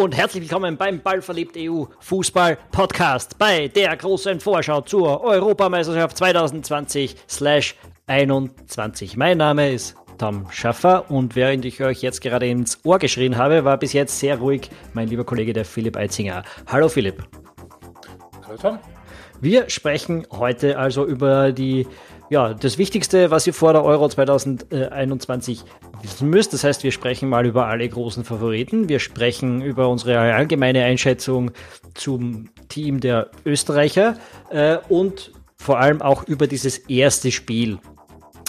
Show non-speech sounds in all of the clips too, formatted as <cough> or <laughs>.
und herzlich willkommen beim Ballverliebt EU Fußball Podcast bei der großen Vorschau zur Europameisterschaft 2020/21. Mein Name ist Tom Schaffer und während ich euch jetzt gerade ins Ohr geschrien habe, war bis jetzt sehr ruhig mein lieber Kollege der Philipp Eitzinger. Hallo Philipp. Hallo Tom. Wir sprechen heute also über die ja, das Wichtigste, was ihr vor der Euro 2021 wissen müsst, das heißt, wir sprechen mal über alle großen Favoriten. Wir sprechen über unsere allgemeine Einschätzung zum Team der Österreicher äh, und vor allem auch über dieses erste Spiel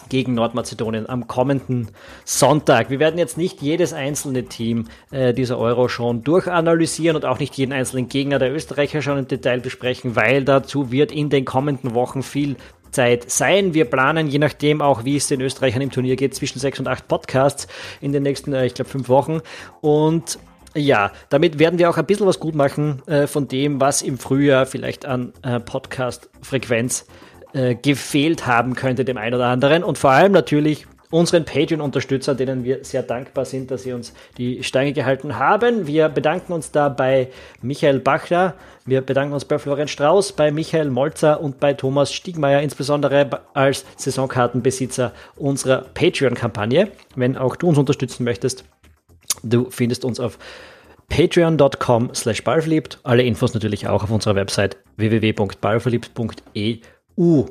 gegen Nordmazedonien am kommenden Sonntag. Wir werden jetzt nicht jedes einzelne Team äh, dieser Euro schon durchanalysieren und auch nicht jeden einzelnen Gegner der Österreicher schon im Detail besprechen, weil dazu wird in den kommenden Wochen viel Zeit sein. Wir planen, je nachdem auch, wie es den Österreichern im Turnier geht, zwischen sechs und acht Podcasts in den nächsten, äh, ich glaube, fünf Wochen. Und ja, damit werden wir auch ein bisschen was gut machen äh, von dem, was im Frühjahr vielleicht an äh, Podcast-Frequenz äh, gefehlt haben könnte, dem einen oder anderen. Und vor allem natürlich unseren Patreon-Unterstützern, denen wir sehr dankbar sind, dass sie uns die Stange gehalten haben. Wir bedanken uns da bei Michael Bachler, wir bedanken uns bei Florian Strauß, bei Michael Molzer und bei Thomas Stiegmeier, insbesondere als Saisonkartenbesitzer unserer Patreon-Kampagne. Wenn auch du uns unterstützen möchtest, du findest uns auf patreon.com slash ballverliebt. Alle Infos natürlich auch auf unserer Website www.ballverliebt.eu.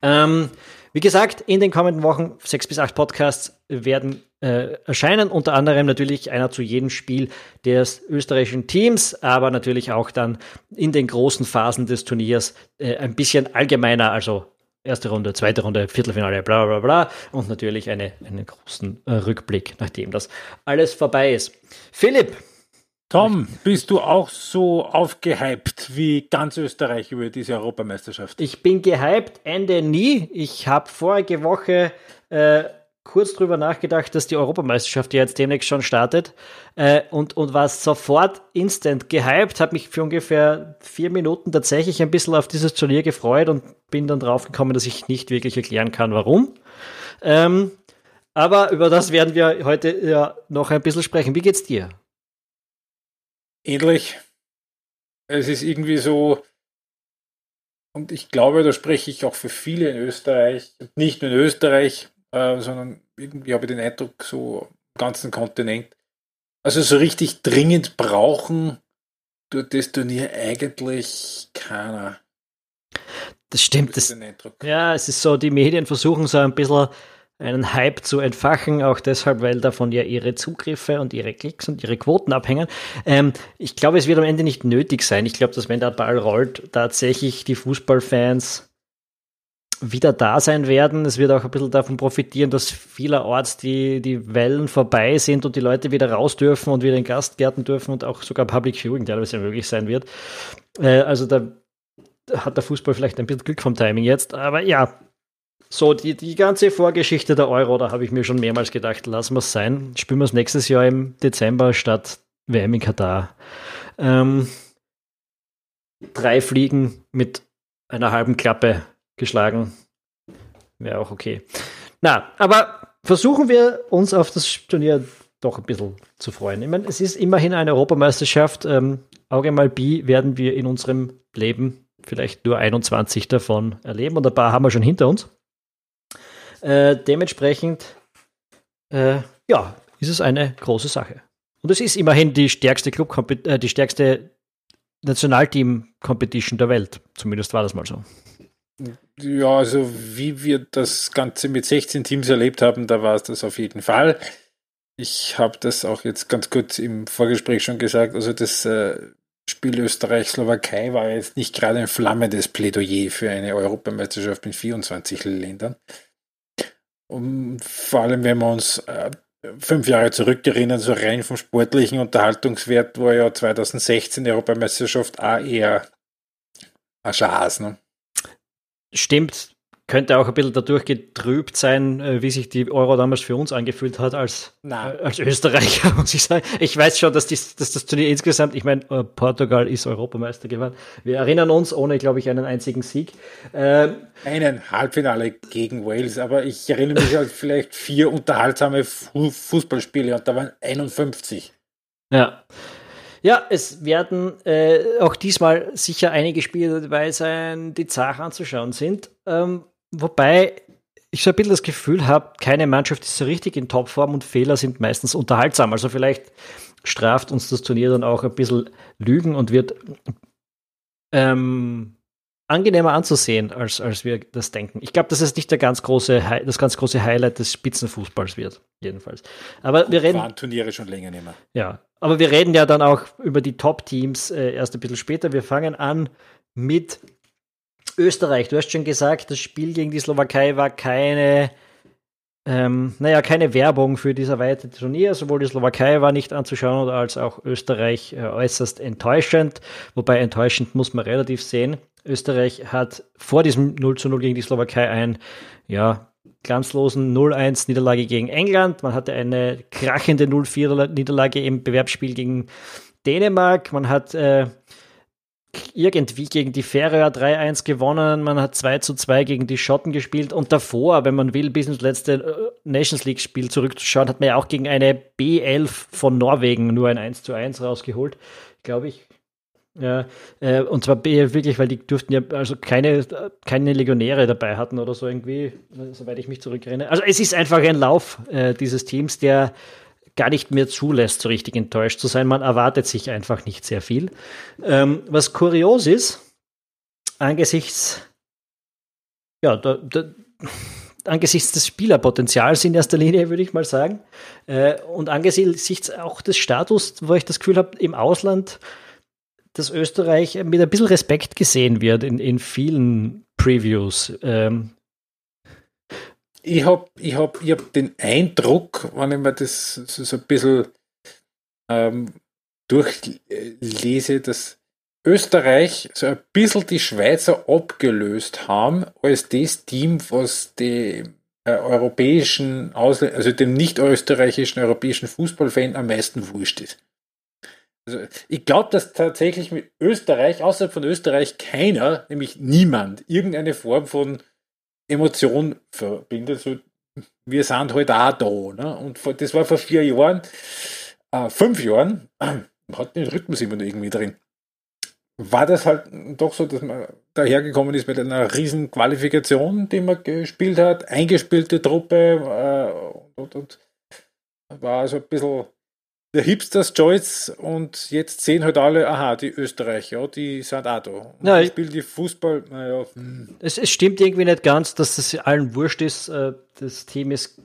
Ähm, wie gesagt, in den kommenden Wochen sechs bis acht Podcasts werden äh, erscheinen. Unter anderem natürlich einer zu jedem Spiel des österreichischen Teams, aber natürlich auch dann in den großen Phasen des Turniers äh, ein bisschen allgemeiner, also erste Runde, zweite Runde, Viertelfinale, bla bla bla und natürlich eine, einen großen äh, Rückblick, nachdem das alles vorbei ist. Philipp, Tom, bist du auch so aufgehypt wie ganz Österreich über diese Europameisterschaft? Ich bin gehypt, Ende nie. Ich habe vorige Woche äh, kurz drüber nachgedacht, dass die Europameisterschaft jetzt demnächst schon startet äh, und, und war sofort instant gehypt, habe mich für ungefähr vier Minuten tatsächlich ein bisschen auf dieses Turnier gefreut und bin dann draufgekommen, dass ich nicht wirklich erklären kann, warum. Ähm, aber über das werden wir heute ja noch ein bisschen sprechen. Wie geht's dir? Ähnlich. Es ist irgendwie so, und ich glaube, da spreche ich auch für viele in Österreich, nicht nur in Österreich, äh, sondern irgendwie habe ich den Eindruck, so im ganzen Kontinent. Also so richtig dringend brauchen tut das Turnier eigentlich keiner. Das stimmt. Das, ja, es ist so, die Medien versuchen so ein bisschen einen Hype zu entfachen, auch deshalb, weil davon ja ihre Zugriffe und ihre Klicks und ihre Quoten abhängen. Ähm, ich glaube, es wird am Ende nicht nötig sein. Ich glaube, dass wenn der Ball rollt, tatsächlich die Fußballfans wieder da sein werden. Es wird auch ein bisschen davon profitieren, dass vielerorts die, die Wellen vorbei sind und die Leute wieder raus dürfen und wieder in Gastgärten dürfen und auch sogar Public Viewing teilweise möglich sein wird. Äh, also da hat der Fußball vielleicht ein bisschen Glück vom Timing jetzt. Aber ja, so, die, die ganze Vorgeschichte der Euro, da habe ich mir schon mehrmals gedacht, lassen wir es sein. Spielen wir es nächstes Jahr im Dezember statt WM in Katar. Ähm, drei Fliegen mit einer halben Klappe geschlagen. Wäre auch okay. Na, aber versuchen wir uns auf das Turnier doch ein bisschen zu freuen. Ich meine, es ist immerhin eine Europameisterschaft. Ähm, Auge mal Bi werden wir in unserem Leben vielleicht nur 21 davon erleben und ein paar haben wir schon hinter uns. Äh, dementsprechend, äh, ja, ist es eine große Sache. Und es ist immerhin die stärkste Club, äh, die stärkste Nationalteam-Competition der Welt. Zumindest war das mal so. Ja, also wie wir das Ganze mit 16 Teams erlebt haben, da war es das auf jeden Fall. Ich habe das auch jetzt ganz kurz im Vorgespräch schon gesagt. Also das äh, Spiel Österreich-Slowakei war jetzt nicht gerade ein flammendes Plädoyer für eine Europameisterschaft mit 24 Ländern. Und vor allem, wenn wir uns äh, fünf Jahre zurückerinnern, so rein vom sportlichen Unterhaltungswert war ja 2016 die Europameisterschaft auch eher ein Schaß. Ne? Stimmt, könnte auch ein bisschen dadurch getrübt sein, äh, wie sich die Euro damals für uns angefühlt hat als, äh, als Österreicher, <laughs> muss ich sagen. Ich weiß schon, dass, die, dass das Turnier insgesamt, ich meine, äh, Portugal ist Europameister geworden. Wir erinnern uns, ohne, glaube ich, einen einzigen Sieg. Ähm, einen Halbfinale gegen Wales, aber ich erinnere mich an vielleicht vier unterhaltsame Fußballspiele und da waren 51. Ja. Ja, es werden äh, auch diesmal sicher einige Spiele dabei sein, die zart anzuschauen sind. Ähm, wobei ich so ein bisschen das Gefühl habe, keine Mannschaft ist so richtig in Topform und Fehler sind meistens unterhaltsam. Also vielleicht straft uns das Turnier dann auch ein bisschen Lügen und wird ähm, angenehmer anzusehen, als, als wir das denken. Ich glaube, dass es nicht der ganz große, das ganz große Highlight des Spitzenfußballs wird, jedenfalls. Aber wir reden. Waren Turniere schon länger nicht mehr. Ja, aber wir reden ja dann auch über die Top-Teams äh, erst ein bisschen später. Wir fangen an mit Österreich. Du hast schon gesagt, das Spiel gegen die Slowakei war keine ähm, naja, keine Werbung für dieses erweiterte Turnier. Sowohl die Slowakei war nicht anzuschauen, als auch Österreich äh, äußerst enttäuschend. Wobei enttäuschend muss man relativ sehen. Österreich hat vor diesem 0 zu 0 gegen die Slowakei ein, ja, glanzlosen 0-1 Niederlage gegen England. Man hatte eine krachende 0-4 Niederlage im Bewerbsspiel gegen Dänemark. Man hat äh, irgendwie gegen die Färöer 3-1 gewonnen, man hat 2 2 gegen die Schotten gespielt und davor, wenn man will, bis ins letzte äh, Nations League-Spiel zurückzuschauen, hat man ja auch gegen eine B11 von Norwegen nur ein 1 1 rausgeholt, glaube ich. Ja, äh, und zwar B11 wirklich, weil die durften ja also keine, keine Legionäre dabei hatten oder so irgendwie, soweit ich mich zurückerinnere. Also es ist einfach ein Lauf äh, dieses Teams, der gar nicht mehr zulässt, so richtig enttäuscht zu sein. Man erwartet sich einfach nicht sehr viel. Ähm, was kurios ist, angesichts, ja, da, da, angesichts des Spielerpotenzials in erster Linie, würde ich mal sagen, äh, und angesichts auch des Status, wo ich das Gefühl habe, im Ausland, dass Österreich mit ein bisschen Respekt gesehen wird in, in vielen Previews. Ähm, ich habe ich hab, ich hab den Eindruck, wenn ich mir das so, so ein bisschen ähm, durchlese, dass Österreich so ein bisschen die Schweizer abgelöst haben als das Team, was die äh, europäischen, also dem nicht österreichischen europäischen Fußballfan am meisten wurscht ist. Also ich glaube, dass tatsächlich mit Österreich, außerhalb von Österreich, keiner, nämlich niemand, irgendeine Form von Emotion verbindet. So, wir sind halt auch da. Ne? Und das war vor vier Jahren, äh, fünf Jahren, <clears throat> hat den Rhythmus immer irgendwie drin. War das halt doch so, dass man dahergekommen ist mit einer riesen Qualifikation, die man gespielt hat, eingespielte Truppe äh, und, und, war also ein bisschen der Hipsters Choice und jetzt sehen halt alle, aha, die Österreicher, die sind auch da. Und ja, die spielen die Fußball, naja. Hm. Es, es, stimmt irgendwie nicht ganz, dass das allen wurscht ist. Äh, das Team ist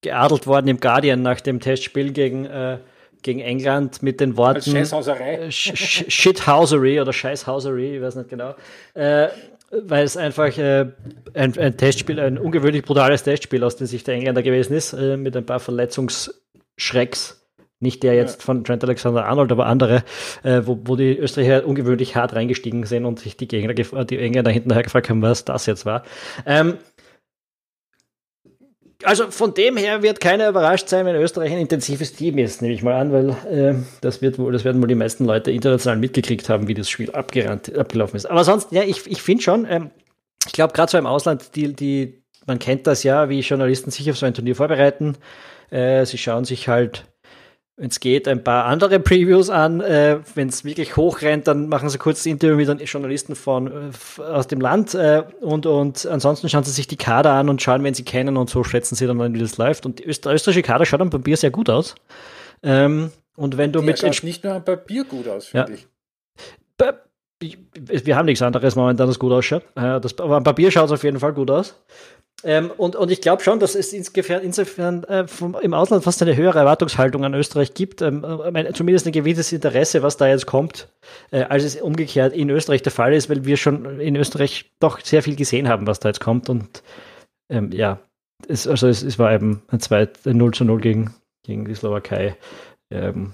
geadelt worden im Guardian nach dem Testspiel gegen, äh, gegen England mit den Worten Scheißhauserei. Äh, Shithousery oder Scheißhausery, ich weiß nicht genau. Äh, weil es einfach äh, ein, ein, Testspiel, ein ungewöhnlich brutales Testspiel aus der Sicht der Engländer gewesen ist, äh, mit ein paar Verletzungsschrecks nicht der jetzt von Trent Alexander-Arnold, aber andere, äh, wo, wo die Österreicher ungewöhnlich hart reingestiegen sind und sich die Gegner, die Engländer hinterher gefragt haben, was das jetzt war. Ähm, also von dem her wird keiner überrascht sein, wenn Österreich ein intensives Team ist, nehme ich mal an, weil äh, das, wird wohl, das werden wohl die meisten Leute international mitgekriegt haben, wie das Spiel abgerannt, abgelaufen ist. Aber sonst, ja, ich, ich finde schon, ähm, ich glaube, gerade so im Ausland, die, die, man kennt das ja, wie Journalisten sich auf so ein Turnier vorbereiten. Äh, sie schauen sich halt wenn es geht, ein paar andere Previews an. Äh, wenn es wirklich hochrennt, dann machen sie kurz ein Interview mit den Journalisten von, äh, aus dem Land äh, und, und ansonsten schauen sie sich die Kader an und schauen, wenn sie kennen und so schätzen sie dann, wie das läuft. Und die österreichische Kader schaut am Papier sehr gut aus. Ähm, und wenn du Der mit. Schaut nicht nur am Papier gut aus, finde ja. ich. Wir haben nichts anderes momentan, das gut ausschaut. Das, aber am Papier schaut es auf jeden Fall gut aus. Ähm, und, und ich glaube schon, dass es insofern, insofern äh, vom, im Ausland fast eine höhere Erwartungshaltung an Österreich gibt, ähm, äh, zumindest ein gewisses Interesse, was da jetzt kommt, äh, als es umgekehrt in Österreich der Fall ist, weil wir schon in Österreich doch sehr viel gesehen haben, was da jetzt kommt. Und ähm, ja, es, also es, es, war eben ein, 2, ein 0 zu 0 gegen, gegen die Slowakei. Ähm,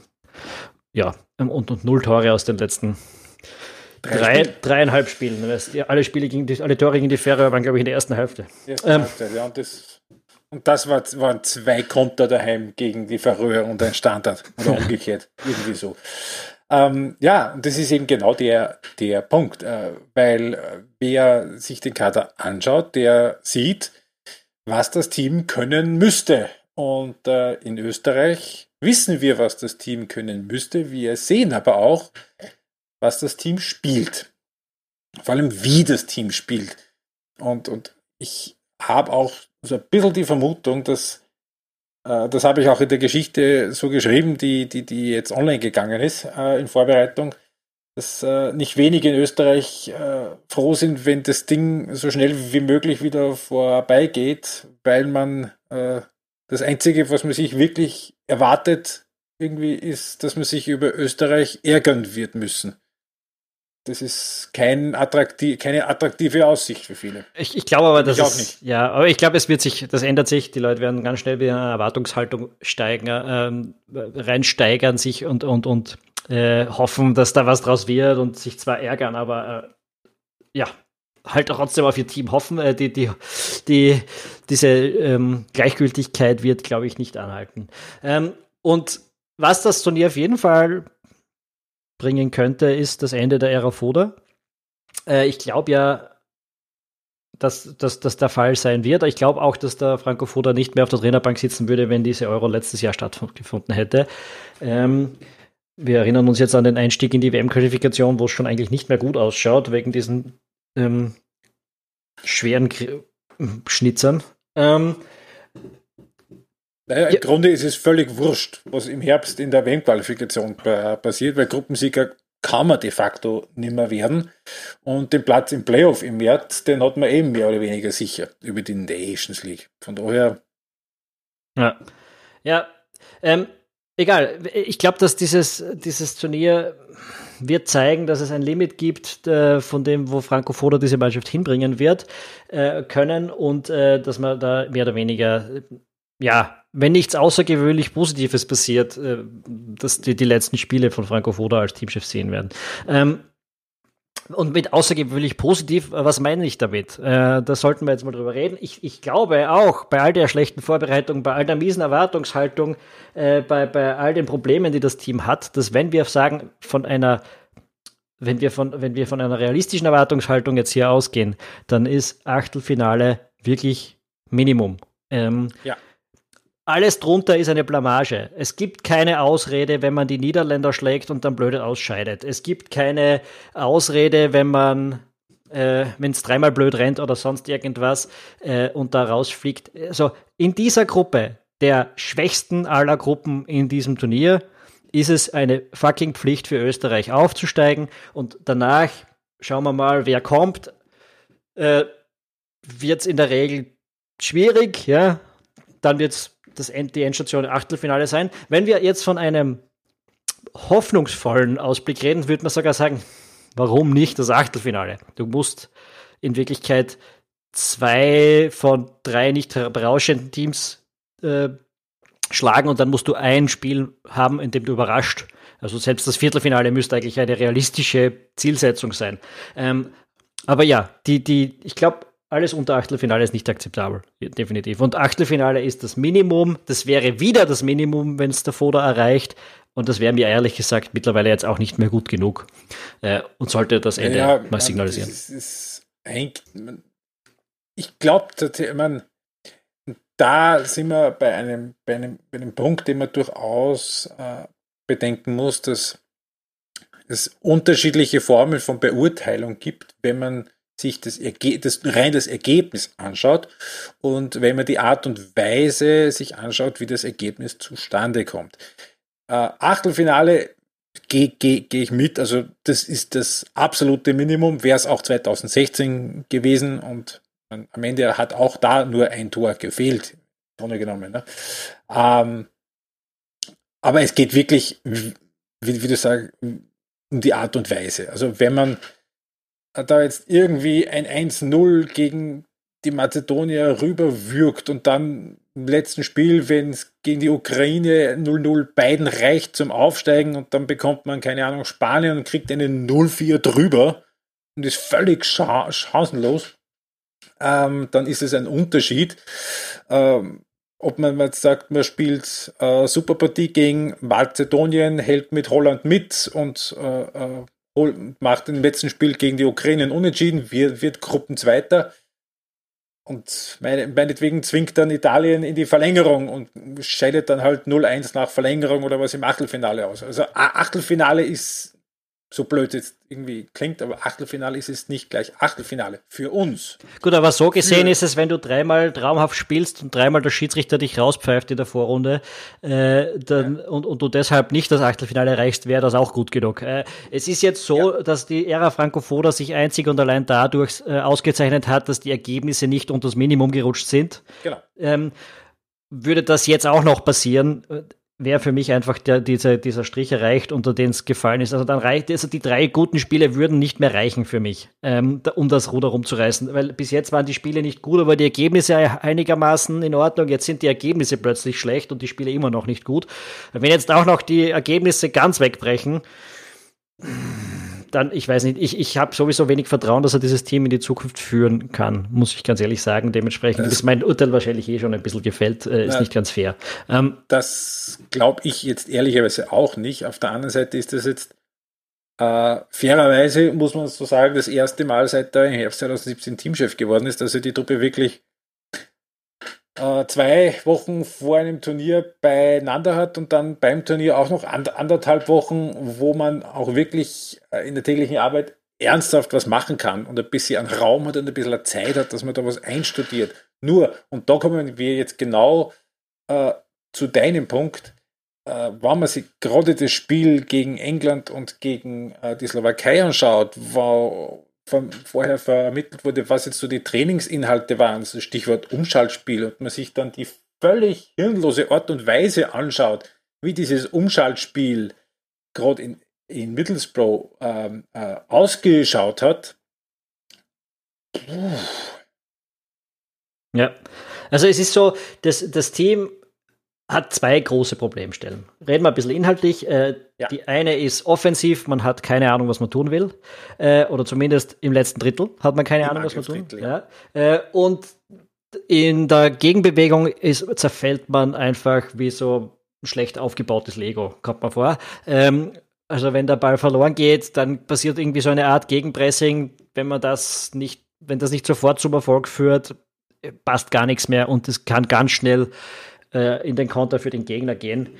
ja, und, und null Tore aus den letzten Drei, Drei dreieinhalb Spielen. alle Spiele gegen die, alle Tore gegen die Fähre waren, glaube ich, in der ersten Hälfte. Erste ähm, Hälfte ja, und das, und das war, waren zwei Konter daheim gegen die Färöer und ein Standard. Oder <laughs> umgekehrt. irgendwie so. Ähm, ja, und das ist eben genau der, der Punkt. Äh, weil äh, wer sich den Kader anschaut, der sieht, was das Team können müsste. Und äh, in Österreich wissen wir, was das Team können müsste. Wir sehen aber auch, was das Team spielt. Vor allem, wie das Team spielt. Und, und ich habe auch so ein bisschen die Vermutung, dass äh, das habe ich auch in der Geschichte so geschrieben, die, die, die jetzt online gegangen ist äh, in Vorbereitung, dass äh, nicht wenige in Österreich äh, froh sind, wenn das Ding so schnell wie möglich wieder vorbeigeht, weil man äh, das Einzige, was man sich wirklich erwartet, irgendwie ist, dass man sich über Österreich ärgern wird müssen das ist kein attraktiv, keine attraktive Aussicht für viele. Ich, ich glaube aber, dass ich es, ja, aber ich glaube, es wird sich, das ändert sich. Die Leute werden ganz schnell wieder in eine Erwartungshaltung steigen, ähm, reinsteigern sich und, und, und äh, hoffen, dass da was draus wird und sich zwar ärgern, aber äh, ja, halt trotzdem auf ihr Team hoffen. Äh, die, die, die, diese ähm, Gleichgültigkeit wird, glaube ich, nicht anhalten. Ähm, und was das Turnier auf jeden Fall bringen könnte, ist das Ende der Ära Foda. Äh, ich glaube ja, dass, das der Fall sein wird. Ich glaube auch, dass der Franco Foda nicht mehr auf der Trainerbank sitzen würde, wenn diese Euro letztes Jahr stattgefunden hätte. Ähm, wir erinnern uns jetzt an den Einstieg in die WM-Qualifikation, wo es schon eigentlich nicht mehr gut ausschaut, wegen diesen ähm, schweren K Schnitzern. Ähm, naja, im ja. Grunde ist es völlig wurscht, was im Herbst in der WM-Qualifikation passiert, weil Gruppensieger kann man de facto nicht mehr werden. Und den Platz im Playoff im März, den hat man eben mehr oder weniger sicher über die Nations League. Von daher. Ja. Ja. Ähm, egal. Ich glaube, dass dieses, dieses Turnier wird zeigen, dass es ein Limit gibt äh, von dem, wo Franco Foda diese Mannschaft hinbringen wird äh, können und äh, dass man da mehr oder weniger ja wenn nichts außergewöhnlich Positives passiert, äh, dass die, die letzten Spiele von Franco Foda als Teamchef sehen werden. Ähm, und mit außergewöhnlich positiv, äh, was meine ich damit? Äh, da sollten wir jetzt mal drüber reden. Ich, ich glaube auch, bei all der schlechten Vorbereitung, bei all der miesen Erwartungshaltung, äh, bei, bei all den Problemen, die das Team hat, dass wenn wir sagen, von einer wenn wir von, wenn wir von einer realistischen Erwartungshaltung jetzt hier ausgehen, dann ist Achtelfinale wirklich Minimum. Ähm, ja. Alles drunter ist eine Blamage. Es gibt keine Ausrede, wenn man die Niederländer schlägt und dann blöd ausscheidet. Es gibt keine Ausrede, wenn man, äh, wenn es dreimal blöd rennt oder sonst irgendwas äh, und da rausfliegt. Also in dieser Gruppe, der schwächsten aller Gruppen in diesem Turnier, ist es eine fucking Pflicht für Österreich aufzusteigen und danach schauen wir mal, wer kommt. Äh, wird es in der Regel schwierig, ja. Dann wird es das End, die Endstation Achtelfinale sein. Wenn wir jetzt von einem hoffnungsvollen Ausblick reden, würde man sogar sagen, warum nicht das Achtelfinale? Du musst in Wirklichkeit zwei von drei nicht berauschenden Teams äh, schlagen und dann musst du ein Spiel haben, in dem du überrascht. Also selbst das Viertelfinale müsste eigentlich eine realistische Zielsetzung sein. Ähm, aber ja, die, die, ich glaube, alles unter Achtelfinale ist nicht akzeptabel, definitiv. Und Achtelfinale ist das Minimum. Das wäre wieder das Minimum, wenn es der Foda erreicht. Und das wäre mir ehrlich gesagt mittlerweile jetzt auch nicht mehr gut genug. Äh, und sollte das Ende ja, mal signalisieren. Das ist, ist ich glaube, man, da sind wir bei einem, bei einem, bei einem Punkt, den man durchaus äh, bedenken muss, dass es unterschiedliche Formen von Beurteilung gibt, wenn man sich das, Erge das rein das Ergebnis anschaut und wenn man die Art und Weise sich anschaut, wie das Ergebnis zustande kommt. Äh, Achtelfinale gehe geh, geh ich mit, also das ist das absolute Minimum, wäre es auch 2016 gewesen und am Ende hat auch da nur ein Tor gefehlt, Grunde genommen. Ne? Ähm, aber es geht wirklich, wie, wie du sagst, um die Art und Weise. Also wenn man da jetzt irgendwie ein 1-0 gegen die Mazedonier rüberwürgt und dann im letzten Spiel, wenn es gegen die Ukraine 0-0 beiden reicht zum Aufsteigen und dann bekommt man, keine Ahnung, Spanien und kriegt eine 0-4 drüber und ist völlig chancenlos, ähm, dann ist es ein Unterschied. Ähm, ob man jetzt sagt, man spielt äh, Superpartie gegen Mazedonien, hält mit Holland mit und äh, äh macht im letzten Spiel gegen die Ukraine unentschieden, wird, wird Gruppenzweiter. und meine, meinetwegen zwingt dann Italien in die Verlängerung und scheidet dann halt 0-1 nach Verlängerung oder was im Achtelfinale aus. Also Achtelfinale ist so blöd jetzt irgendwie klingt, aber Achtelfinale ist es nicht gleich Achtelfinale für uns. Gut, aber so gesehen für ist es, wenn du dreimal traumhaft spielst und dreimal der Schiedsrichter dich rauspfeift in der Vorrunde äh, dann, ja. und, und du deshalb nicht das Achtelfinale erreichst, wäre das auch gut genug. Äh, es ist jetzt so, ja. dass die Ära Francofoda sich einzig und allein dadurch äh, ausgezeichnet hat, dass die Ergebnisse nicht unter das Minimum gerutscht sind. Genau. Ähm, würde das jetzt auch noch passieren, wäre für mich einfach der, dieser, dieser Strich erreicht, unter den es gefallen ist. Also dann reicht, also die drei guten Spiele würden nicht mehr reichen für mich, ähm, um das Ruder rumzureißen. Weil bis jetzt waren die Spiele nicht gut, aber die Ergebnisse einigermaßen in Ordnung. Jetzt sind die Ergebnisse plötzlich schlecht und die Spiele immer noch nicht gut. Wenn jetzt auch noch die Ergebnisse ganz wegbrechen, dann, ich weiß nicht, ich, ich habe sowieso wenig Vertrauen, dass er dieses Team in die Zukunft führen kann, muss ich ganz ehrlich sagen. Dementsprechend das ist mein Urteil wahrscheinlich eh schon ein bisschen gefällt, äh, ist na, nicht ganz fair. Ähm, das glaube ich jetzt ehrlicherweise auch nicht. Auf der anderen Seite ist das jetzt äh, fairerweise, muss man so sagen, das erste Mal seit er im Herbst 2017 Teamchef geworden ist, dass er die Truppe wirklich zwei Wochen vor einem Turnier beieinander hat und dann beim Turnier auch noch anderthalb Wochen, wo man auch wirklich äh, in der täglichen Arbeit ernsthaft was machen kann und ein bisschen an Raum hat und ein bisschen Zeit hat, dass man da was einstudiert. Nur, und da kommen wir jetzt genau äh, zu deinem Punkt, äh, wenn man sich gerade das Spiel gegen England und gegen äh, die Slowakei anschaut, wo vorher vermittelt wurde, was jetzt so die Trainingsinhalte waren, so Stichwort Umschaltspiel, und man sich dann die völlig hirnlose Art und Weise anschaut, wie dieses Umschaltspiel gerade in, in Middlesbrough ähm, äh, ausgeschaut hat. Puh. Ja, also es ist so, dass das Team hat zwei große Problemstellen. Reden wir ein bisschen inhaltlich. Äh, ja. Die eine ist offensiv, man hat keine Ahnung, was man tun will. Äh, oder zumindest im letzten Drittel hat man keine Im Ahnung, was man tun will. Ja. Äh, und in der Gegenbewegung ist, zerfällt man einfach wie so ein schlecht aufgebautes Lego, kommt man vor. Ähm, also wenn der Ball verloren geht, dann passiert irgendwie so eine Art Gegenpressing. Wenn man das nicht, wenn das nicht sofort zum Erfolg führt, passt gar nichts mehr und es kann ganz schnell äh, in den Konter für den Gegner gehen.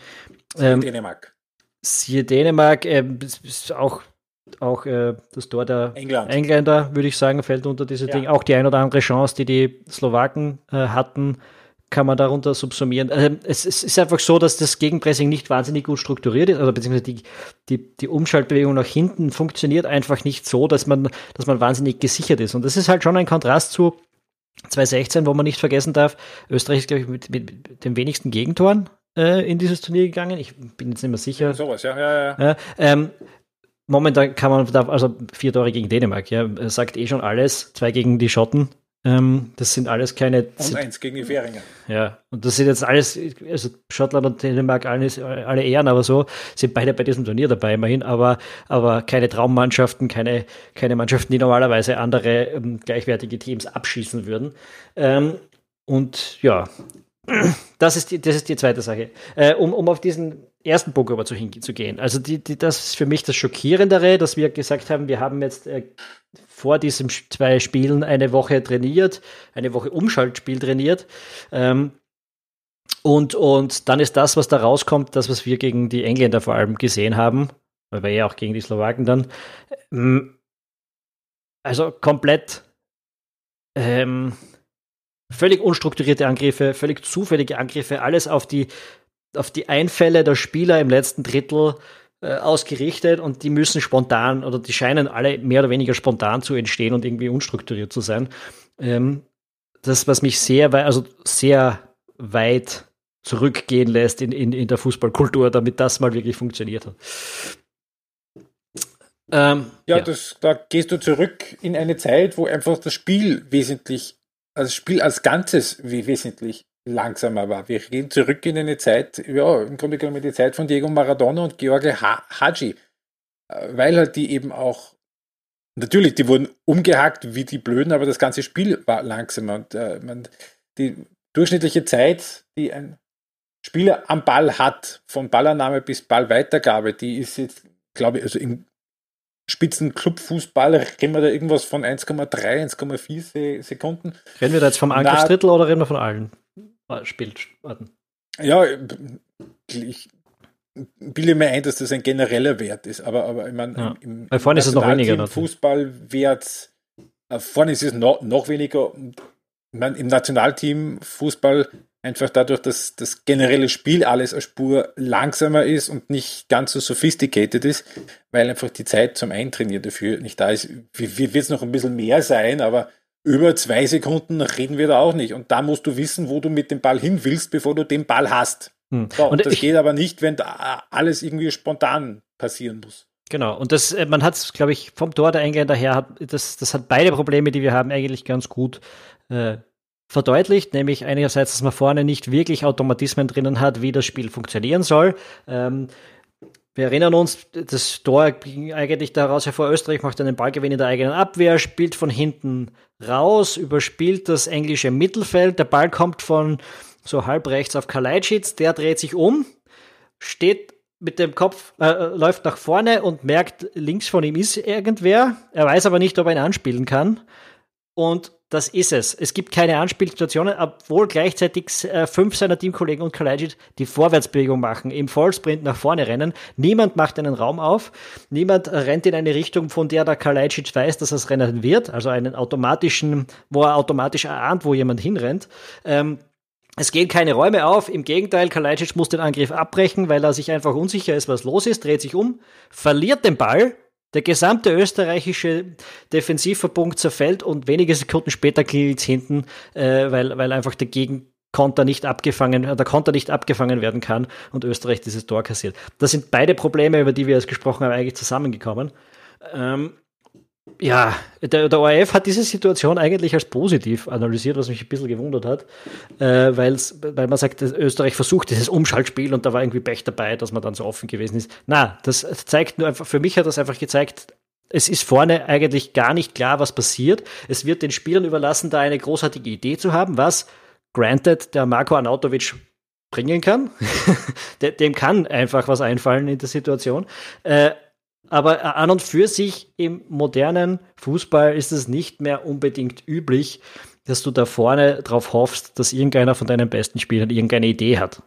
Ähm, Dänemark. Siehe Dänemark, äh, ist auch, auch äh, das Tor der England. Engländer, würde ich sagen, fällt unter diese ja. Dinge. Auch die ein oder andere Chance, die die Slowaken äh, hatten, kann man darunter subsumieren. Also, es, es, ist einfach so, dass das Gegenpressing nicht wahnsinnig gut strukturiert ist, also beziehungsweise die, die, die Umschaltbewegung nach hinten funktioniert einfach nicht so, dass man, dass man wahnsinnig gesichert ist. Und das ist halt schon ein Kontrast zu 2016, wo man nicht vergessen darf, Österreich ist, glaube ich, mit, mit den wenigsten Gegentoren äh, in dieses Turnier gegangen. Ich bin jetzt nicht mehr sicher. Ja, sowas, ja, ja, ja. ähm, momentan kann man, also vier Tore gegen Dänemark, ja, sagt eh schon alles. Zwei gegen die Schotten, ähm, das sind alles keine. Und eins gegen die Fähringer. Ja, und das sind jetzt alles, also Schottland und Dänemark, alles, alle Ehren, aber so sind beide bei diesem Turnier dabei, immerhin, aber, aber keine Traummannschaften, keine, keine Mannschaften, die normalerweise andere ähm, gleichwertige Teams abschießen würden. Ähm, und ja, <clears throat> das ist die, das ist die zweite Sache. Äh, um, um auf diesen ersten Punkt aber zu, zu gehen. Also die, die, das ist für mich das Schockierendere, dass wir gesagt haben, wir haben jetzt äh, vor diesen zwei Spielen eine Woche trainiert, eine Woche Umschaltspiel trainiert. Ähm, und, und dann ist das, was da rauskommt, das, was wir gegen die Engländer vor allem gesehen haben, weil wir ja auch gegen die Slowaken dann, ähm, also komplett ähm, völlig unstrukturierte Angriffe, völlig zufällige Angriffe, alles auf die, auf die Einfälle der Spieler im letzten Drittel äh, ausgerichtet und die müssen spontan oder die scheinen alle mehr oder weniger spontan zu entstehen und irgendwie unstrukturiert zu sein. Ähm, das, was mich sehr, also sehr weit zurückgehen lässt in, in, in der Fußballkultur, damit das mal wirklich funktioniert hat. Ähm, ja, ja. Das, da gehst du zurück in eine Zeit, wo einfach das Spiel wesentlich also das Spiel als Ganzes wie wesentlich langsamer war. Wir gehen zurück in eine Zeit, ja, im Grunde genommen die Zeit von Diego Maradona und George Haji, äh, weil halt die eben auch, natürlich, die wurden umgehackt wie die Blöden, aber das ganze Spiel war langsamer und äh, man, die durchschnittliche Zeit, die ein Spieler am Ball hat, von Ballannahme bis Ballweitergabe, die ist jetzt, glaube ich, also im Spitzenclub-Fußball, reden wir da irgendwas von 1,3, 1,4 Sekunden? Reden wir da jetzt vom Angriffsdrittel oder reden wir von allen Spielorten? Ja, ich bilde mir ein, dass das ein genereller Wert ist, aber, aber ich meine, ja. im, im vorne ist es noch weniger. Fußballwert, äh, vorne ist es noch, noch weniger. Ich meine, im Nationalteam Fußball einfach dadurch, dass das generelle Spiel alles eine Spur langsamer ist und nicht ganz so sophisticated ist, weil einfach die Zeit zum Eintrainieren dafür nicht da ist. Wird es noch ein bisschen mehr sein, aber über zwei Sekunden reden wir da auch nicht. Und da musst du wissen, wo du mit dem Ball hin willst, bevor du den Ball hast. Hm. So, und das ich, geht aber nicht, wenn da alles irgendwie spontan passieren muss. Genau, und das, äh, man hat es, glaube ich, vom Tor der Engländer her, das, das hat beide Probleme, die wir haben, eigentlich ganz gut äh, verdeutlicht, nämlich einerseits, dass man vorne nicht wirklich Automatismen drinnen hat, wie das Spiel funktionieren soll. Ähm, wir erinnern uns, das Tor ging eigentlich daraus hervor, Österreich macht einen Ballgewinn in der eigenen Abwehr, spielt von hinten raus, überspielt das englische Mittelfeld, der Ball kommt von so halb rechts auf Kalajdzic, der dreht sich um, steht mit dem Kopf, äh, läuft nach vorne und merkt, links von ihm ist irgendwer, er weiß aber nicht, ob er ihn anspielen kann. Und das ist es. Es gibt keine Anspielsituationen, obwohl gleichzeitig äh, fünf seiner Teamkollegen und Kalajdzic die Vorwärtsbewegung machen, im Vollsprint nach vorne rennen. Niemand macht einen Raum auf. Niemand rennt in eine Richtung, von der der Kalajdzic weiß, dass es rennen wird. Also einen automatischen, wo er automatisch erahnt, wo jemand hinrennt. Ähm, es gehen keine Räume auf. Im Gegenteil, Kalajdzic muss den Angriff abbrechen, weil er sich einfach unsicher ist, was los ist, dreht sich um, verliert den Ball, der gesamte österreichische Defensivverbund zerfällt und wenige Sekunden später klingelt es hinten, äh, weil, weil einfach der Gegenkonter nicht abgefangen, der Konter nicht abgefangen werden kann und Österreich dieses Tor kassiert. Das sind beide Probleme, über die wir jetzt gesprochen haben, eigentlich zusammengekommen. Ähm, ja, der, der ORF hat diese Situation eigentlich als positiv analysiert, was mich ein bisschen gewundert hat, äh, weil's, weil man sagt, Österreich versucht dieses Umschaltspiel und da war irgendwie Pech dabei, dass man dann so offen gewesen ist. Na, das zeigt nur einfach, für mich hat das einfach gezeigt, es ist vorne eigentlich gar nicht klar, was passiert. Es wird den Spielern überlassen, da eine großartige Idee zu haben, was, granted, der Marco Anautovic bringen kann. <laughs> Dem kann einfach was einfallen in der Situation. Äh, aber an und für sich im modernen Fußball ist es nicht mehr unbedingt üblich, dass du da vorne drauf hoffst, dass irgendeiner von deinen besten Spielern irgendeine Idee hat.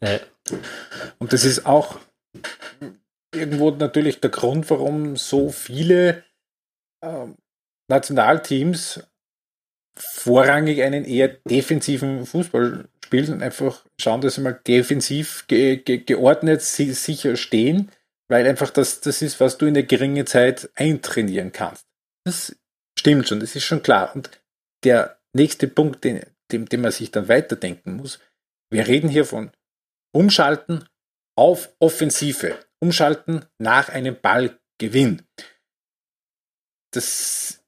Äh. Und das ist auch irgendwo natürlich der Grund, warum so viele äh, Nationalteams vorrangig einen eher defensiven Fußball spielen und einfach schauen, dass sie mal defensiv ge ge geordnet sicher stehen weil einfach das, das ist, was du in der geringen Zeit eintrainieren kannst. Das stimmt schon, das ist schon klar. Und der nächste Punkt, den, dem, dem man sich dann weiterdenken muss, wir reden hier von Umschalten auf Offensive, Umschalten nach einem Ballgewinn. Das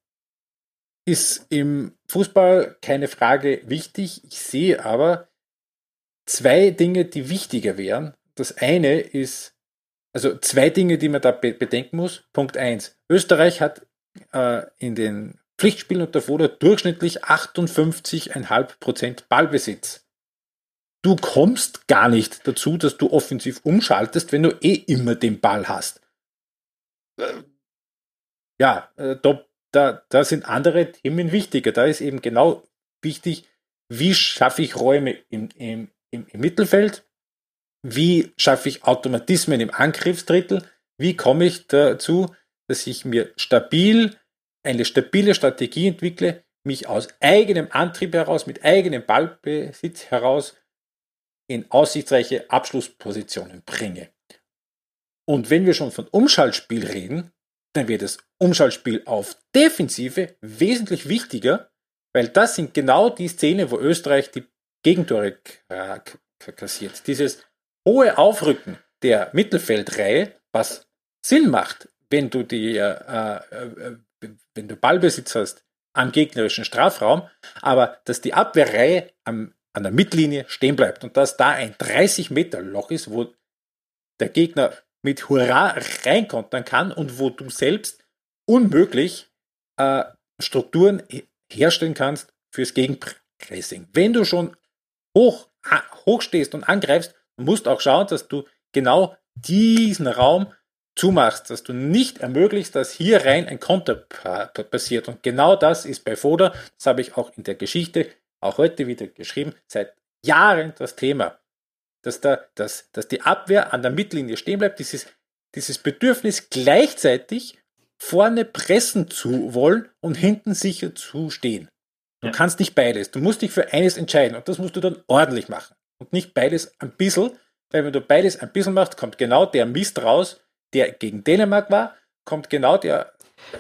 ist im Fußball keine Frage wichtig. Ich sehe aber zwei Dinge, die wichtiger wären. Das eine ist also zwei Dinge, die man da be bedenken muss. Punkt eins: Österreich hat äh, in den Pflichtspielen und davor durchschnittlich 58,5 Prozent Ballbesitz. Du kommst gar nicht dazu, dass du offensiv umschaltest, wenn du eh immer den Ball hast. Äh, ja, äh, da, da, da sind andere Themen wichtiger. Da ist eben genau wichtig, wie schaffe ich Räume im, im, im Mittelfeld, wie schaffe ich Automatismen im Angriffsdrittel? Wie komme ich dazu, dass ich mir stabil eine stabile Strategie entwickle, mich aus eigenem Antrieb heraus, mit eigenem Ballbesitz heraus in aussichtsreiche Abschlusspositionen bringe. Und wenn wir schon von Umschaltspiel reden, dann wird das Umschaltspiel auf Defensive wesentlich wichtiger, weil das sind genau die Szenen, wo Österreich die Gegentore kassiert. Dieses hohe Aufrücken der Mittelfeldreihe, was Sinn macht, wenn du die, äh, äh, wenn du Ballbesitz hast am gegnerischen Strafraum, aber dass die Abwehrreihe am, an der Mittellinie stehen bleibt und dass da ein 30 Meter Loch ist, wo der Gegner mit Hurra reinkontern kann und wo du selbst unmöglich äh, Strukturen herstellen kannst fürs Gegenpressing. Wenn du schon hoch, hoch stehst und angreifst, musst auch schauen, dass du genau diesen Raum zumachst, dass du nicht ermöglicht, dass hier rein ein Konter passiert. Und genau das ist bei Foda, das habe ich auch in der Geschichte, auch heute wieder geschrieben, seit Jahren das Thema. Dass, da, dass, dass die Abwehr an der Mittellinie stehen bleibt, dieses, dieses Bedürfnis gleichzeitig vorne pressen zu wollen und hinten sicher zu stehen. Du ja. kannst nicht beides. Du musst dich für eines entscheiden und das musst du dann ordentlich machen. Und nicht beides ein bisschen, weil wenn du beides ein bisschen machst, kommt genau der Mist raus, der gegen Dänemark war, kommt genau der,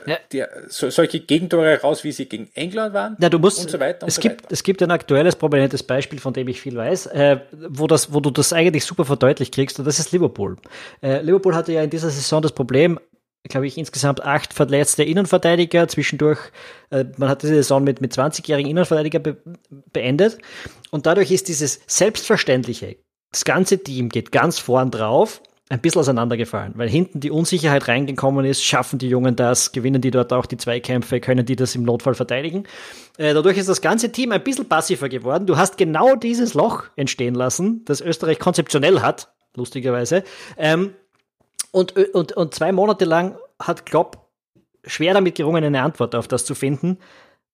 ja. der so, solche Gegentore raus, wie sie gegen England waren ja, du musst, und so weiter. Und es, so gibt, weiter. es gibt ein aktuelles prominentes Beispiel, von dem ich viel weiß, äh, wo, das, wo du das eigentlich super verdeutlicht kriegst, und das ist Liverpool. Äh, Liverpool hatte ja in dieser Saison das Problem, glaube ich, insgesamt acht verletzte Innenverteidiger. Zwischendurch, äh, man hat diese Saison mit, mit 20-jährigen Innenverteidiger be beendet. Und dadurch ist dieses Selbstverständliche, das ganze Team geht ganz vorn drauf, ein bisschen auseinandergefallen, weil hinten die Unsicherheit reingekommen ist, schaffen die Jungen das, gewinnen die dort auch die Zweikämpfe, können die das im Notfall verteidigen. Äh, dadurch ist das ganze Team ein bisschen passiver geworden. Du hast genau dieses Loch entstehen lassen, das Österreich konzeptionell hat, lustigerweise. Ähm, und, und, und zwei Monate lang hat Klopp schwer damit gerungen, eine Antwort auf das zu finden,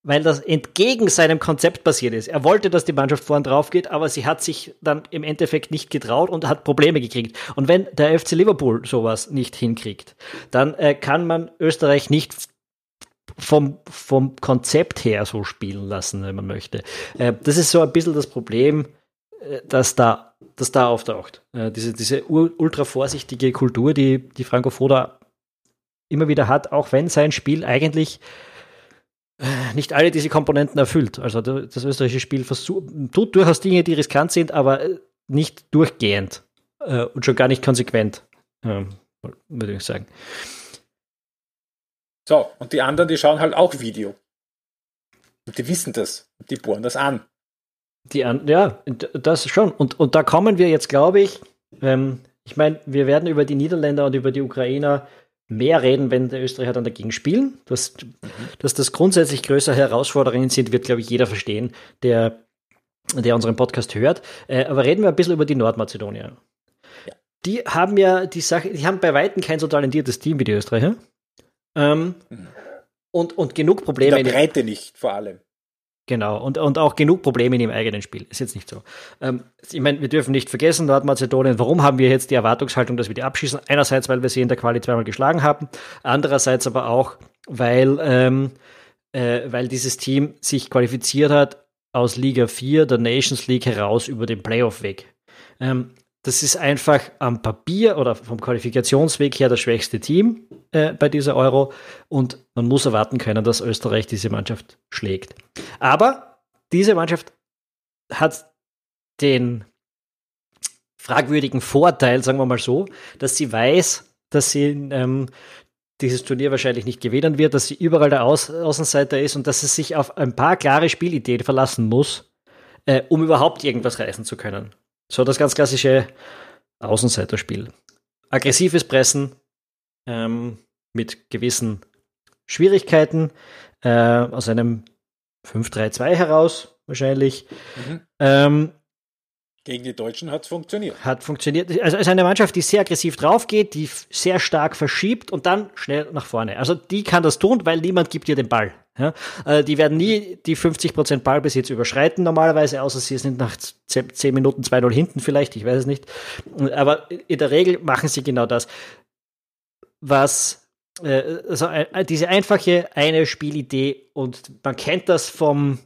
weil das entgegen seinem Konzept passiert ist. Er wollte, dass die Mannschaft vorn drauf geht, aber sie hat sich dann im Endeffekt nicht getraut und hat Probleme gekriegt. Und wenn der FC Liverpool sowas nicht hinkriegt, dann äh, kann man Österreich nicht vom, vom Konzept her so spielen lassen, wenn man möchte. Äh, das ist so ein bisschen das Problem, äh, dass da das da auftaucht. Äh, diese diese ultra vorsichtige Kultur, die, die Franco Foda immer wieder hat, auch wenn sein Spiel eigentlich äh, nicht alle diese Komponenten erfüllt. Also das österreichische Spiel tut durchaus Dinge, die riskant sind, aber nicht durchgehend und schon gar nicht konsequent, äh, würde ich sagen. So, und die anderen, die schauen halt auch Video. Und die wissen das. Die bohren das an. Die ja, das schon. Und, und da kommen wir jetzt, glaube ich, ähm, ich meine, wir werden über die Niederländer und über die Ukrainer mehr reden, wenn der Österreicher dann dagegen spielen. Dass, mhm. dass das grundsätzlich größere Herausforderungen sind, wird, glaube ich, jeder verstehen, der, der unseren Podcast hört. Äh, aber reden wir ein bisschen über die Nordmazedonier. Ja. Die haben ja die Sache, die haben bei Weitem kein so talentiertes Team wie die Österreicher. Ähm, mhm. und, und genug Probleme. In der Breite nicht, vor allem. Genau, und, und auch genug Probleme in dem eigenen Spiel. Ist jetzt nicht so. Ähm, ich meine, wir dürfen nicht vergessen, Nordmazedonien, warum haben wir jetzt die Erwartungshaltung, dass wir die abschießen? Einerseits, weil wir sie in der Quali zweimal geschlagen haben, andererseits aber auch, weil, ähm, äh, weil dieses Team sich qualifiziert hat aus Liga 4 der Nations League heraus über den Playoff-Weg. Ähm, das ist einfach am Papier oder vom Qualifikationsweg her das schwächste Team äh, bei dieser Euro und man muss erwarten können, dass Österreich diese Mannschaft schlägt. Aber diese Mannschaft hat den fragwürdigen Vorteil, sagen wir mal so, dass sie weiß, dass sie ähm, dieses Turnier wahrscheinlich nicht gewinnen wird, dass sie überall der Aus Außenseiter ist und dass sie sich auf ein paar klare Spielideen verlassen muss, äh, um überhaupt irgendwas reißen zu können. So das ganz klassische Außenseiterspiel. Aggressives Pressen ähm, mit gewissen Schwierigkeiten äh, aus einem 5-3-2 heraus wahrscheinlich. Mhm. Ähm, gegen die Deutschen hat es funktioniert. Hat funktioniert. Also es ist eine Mannschaft, die sehr aggressiv drauf geht, die sehr stark verschiebt und dann schnell nach vorne. Also die kann das tun, weil niemand gibt ihr den Ball. Ja? Äh, die werden nie die 50% Ballbesitz überschreiten normalerweise, außer sie sind nach 10 Minuten 2-0 hinten vielleicht, ich weiß es nicht. Aber in der Regel machen sie genau das. Was äh, also diese einfache eine Spielidee und man kennt das vom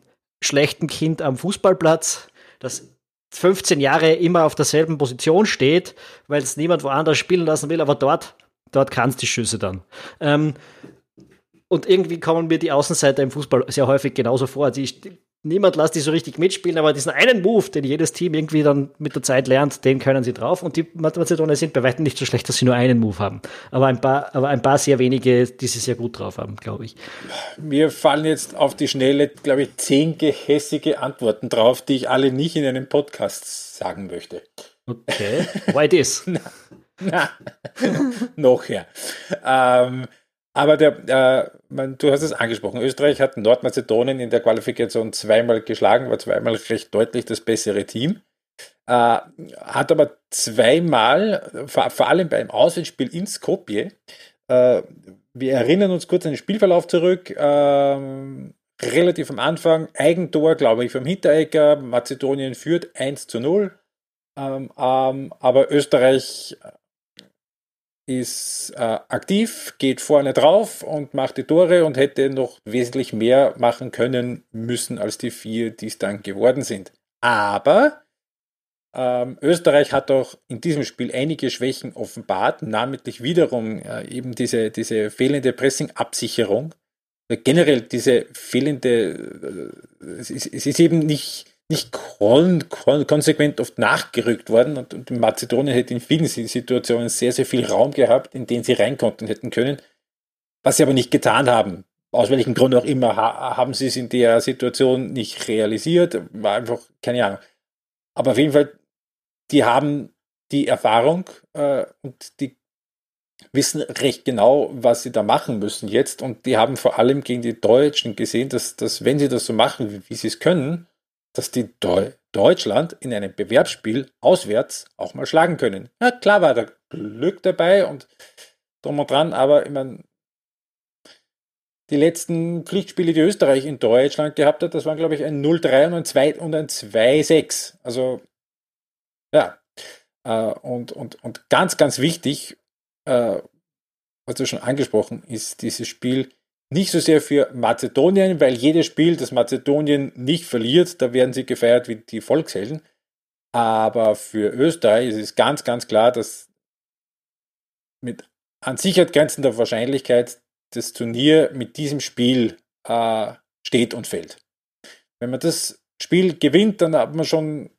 schlechten Kind am Fußballplatz, das 15 Jahre immer auf derselben Position steht, weil es niemand woanders spielen lassen will, aber dort, dort kann es die Schüsse dann. Ähm, und irgendwie kommen mir die Außenseiter im Fußball sehr häufig genauso vor. Die, niemand lässt die so richtig mitspielen, aber diesen einen Move, den jedes Team irgendwie dann mit der Zeit lernt, den können sie drauf. Und die Mazedonier sind bei weitem nicht so schlecht, dass sie nur einen Move haben. Aber ein paar, aber ein paar sehr wenige, die sie sehr gut drauf haben, glaube ich. Mir fallen jetzt auf die Schnelle, glaube ich, zehn gehässige Antworten drauf, die ich alle nicht in einem Podcast sagen möchte. Okay. Why this? <laughs> na, na. noch her. Ähm, aber der, äh, man, du hast es angesprochen, Österreich hat Nordmazedonien in der Qualifikation zweimal geschlagen, war zweimal recht deutlich das bessere Team. äh, hat aber zweimal, vor, vor, allem beim Auswärtsspiel in Skopje, äh, wir erinnern uns kurz an den Spielverlauf zurück, ähm, relativ am Anfang, Eigentor, glaube ich, vom Hinterecker, Mazedonien führt 1 zu 0, ähm, ähm, aber Österreich ist äh, aktiv, geht vorne drauf und macht die Tore und hätte noch wesentlich mehr machen können müssen als die vier, die es dann geworden sind. Aber ähm, Österreich hat auch in diesem Spiel einige Schwächen offenbart, namentlich wiederum äh, eben diese, diese fehlende Pressing-Absicherung. Generell diese fehlende, äh, es, ist, es ist eben nicht, nicht kon kon konsequent oft nachgerückt worden und, und Mazedonien hätte in vielen Situationen sehr, sehr viel Raum gehabt, in den sie rein hätten können, was sie aber nicht getan haben. Aus welchem Grund auch immer ha haben sie es in der Situation nicht realisiert, war einfach keine Ahnung. Aber auf jeden Fall die haben die Erfahrung äh, und die wissen recht genau, was sie da machen müssen jetzt. Und die haben vor allem gegen die Deutschen gesehen, dass, dass wenn sie das so machen, wie, wie sie es können, dass die Deu Deutschland in einem Bewerbsspiel auswärts auch mal schlagen können. Ja, klar war da Glück dabei und drum und dran, aber ich meine, die letzten Pflichtspiele, die Österreich in Deutschland gehabt hat, das waren, glaube ich, ein 0-3 und ein 2 und ein 2-6. Also ja. Äh, und, und, und ganz, ganz wichtig, äh, was du schon angesprochen, ist dieses Spiel nicht so sehr für Mazedonien, weil jedes Spiel, das Mazedonien nicht verliert, da werden sie gefeiert wie die Volkshelden. Aber für Österreich ist es ganz, ganz klar, dass mit an Sicherheit grenzender Wahrscheinlichkeit das Turnier mit diesem Spiel äh, steht und fällt. Wenn man das Spiel gewinnt, dann hat man schon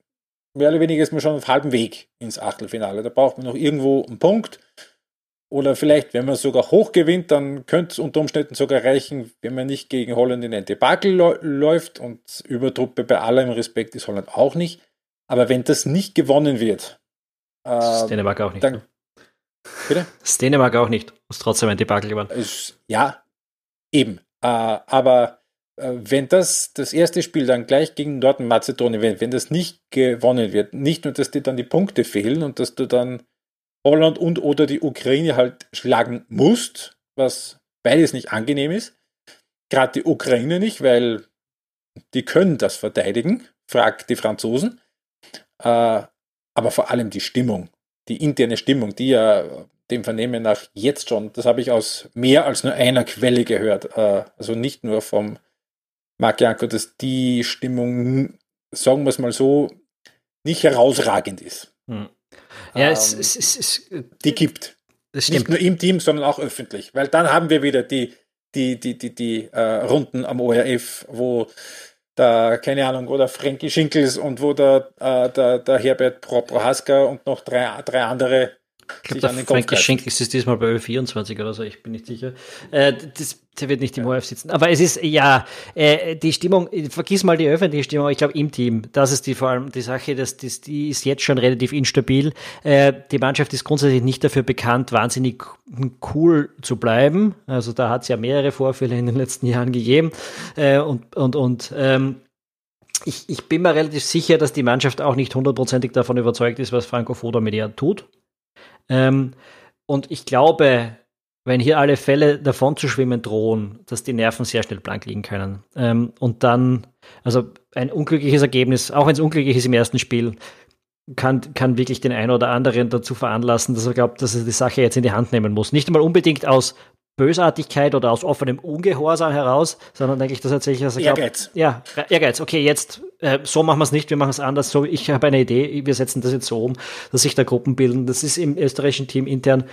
mehr oder weniger ist man schon auf halbem Weg ins Achtelfinale. Da braucht man noch irgendwo einen Punkt. Oder vielleicht, wenn man sogar hoch gewinnt, dann könnte es unter Umständen sogar reichen, wenn man nicht gegen Holland in ein Debakel läuft. Und Übertruppe bei allem Respekt ist Holland auch nicht. Aber wenn das nicht gewonnen wird, äh, Dänemark auch nicht. Dann, ne? Bitte? Das Dänemark auch nicht. Muss trotzdem ein Debakel gewonnen. Ja, eben. Äh, aber äh, wenn das das erste Spiel dann gleich gegen Nordmazedonien, wenn, wenn das nicht gewonnen wird, nicht nur, dass dir dann die Punkte fehlen und dass du dann Holland und oder die Ukraine halt schlagen musst, was beides nicht angenehm ist. Gerade die Ukraine nicht, weil die können das verteidigen, fragt die Franzosen. Äh, aber vor allem die Stimmung, die interne Stimmung, die ja dem Vernehmen nach jetzt schon, das habe ich aus mehr als nur einer Quelle gehört, äh, also nicht nur vom Marc Janko, dass die Stimmung, sagen wir es mal so, nicht herausragend ist. Hm. Ja, ähm, es, es, es, es, die gibt. Nicht nur im Team, sondern auch öffentlich. Weil dann haben wir wieder die, die, die, die, die äh, Runden am ORF, wo da, keine Ahnung, oder Frankie Schinkels und wo der, äh, der, der Herbert Prohaska und noch drei, drei andere ich glaube, der Frankie Schenkels ist diesmal bei Ö24 oder so, ich bin nicht sicher. Äh, das, der wird nicht im ja. ORF sitzen. Aber es ist, ja, äh, die Stimmung, vergiss mal die öffentliche Stimmung, ich glaube im Team, das ist die vor allem die Sache, dass das, die ist jetzt schon relativ instabil. Äh, die Mannschaft ist grundsätzlich nicht dafür bekannt, wahnsinnig cool zu bleiben. Also da hat es ja mehrere Vorfälle in den letzten Jahren gegeben. Äh, und, und, und, ähm, ich, ich bin mir relativ sicher, dass die Mannschaft auch nicht hundertprozentig davon überzeugt ist, was Franco Foda mit ihr tut. Ähm, und ich glaube, wenn hier alle Fälle davon zu schwimmen drohen, dass die Nerven sehr schnell blank liegen können. Ähm, und dann, also ein unglückliches Ergebnis, auch wenn es unglücklich ist im ersten Spiel, kann, kann wirklich den einen oder anderen dazu veranlassen, dass er glaubt, dass er die Sache jetzt in die Hand nehmen muss. Nicht einmal unbedingt aus Bösartigkeit oder aus offenem Ungehorsam heraus, sondern denke ich, dass tatsächlich, dass er glaubt, Ehrgeiz. Ja, Ehrgeiz. Okay, jetzt, äh, so machen wir es nicht, wir machen es anders. So, ich habe eine Idee, wir setzen das jetzt so um, dass sich da Gruppen bilden. Das ist im österreichischen Team intern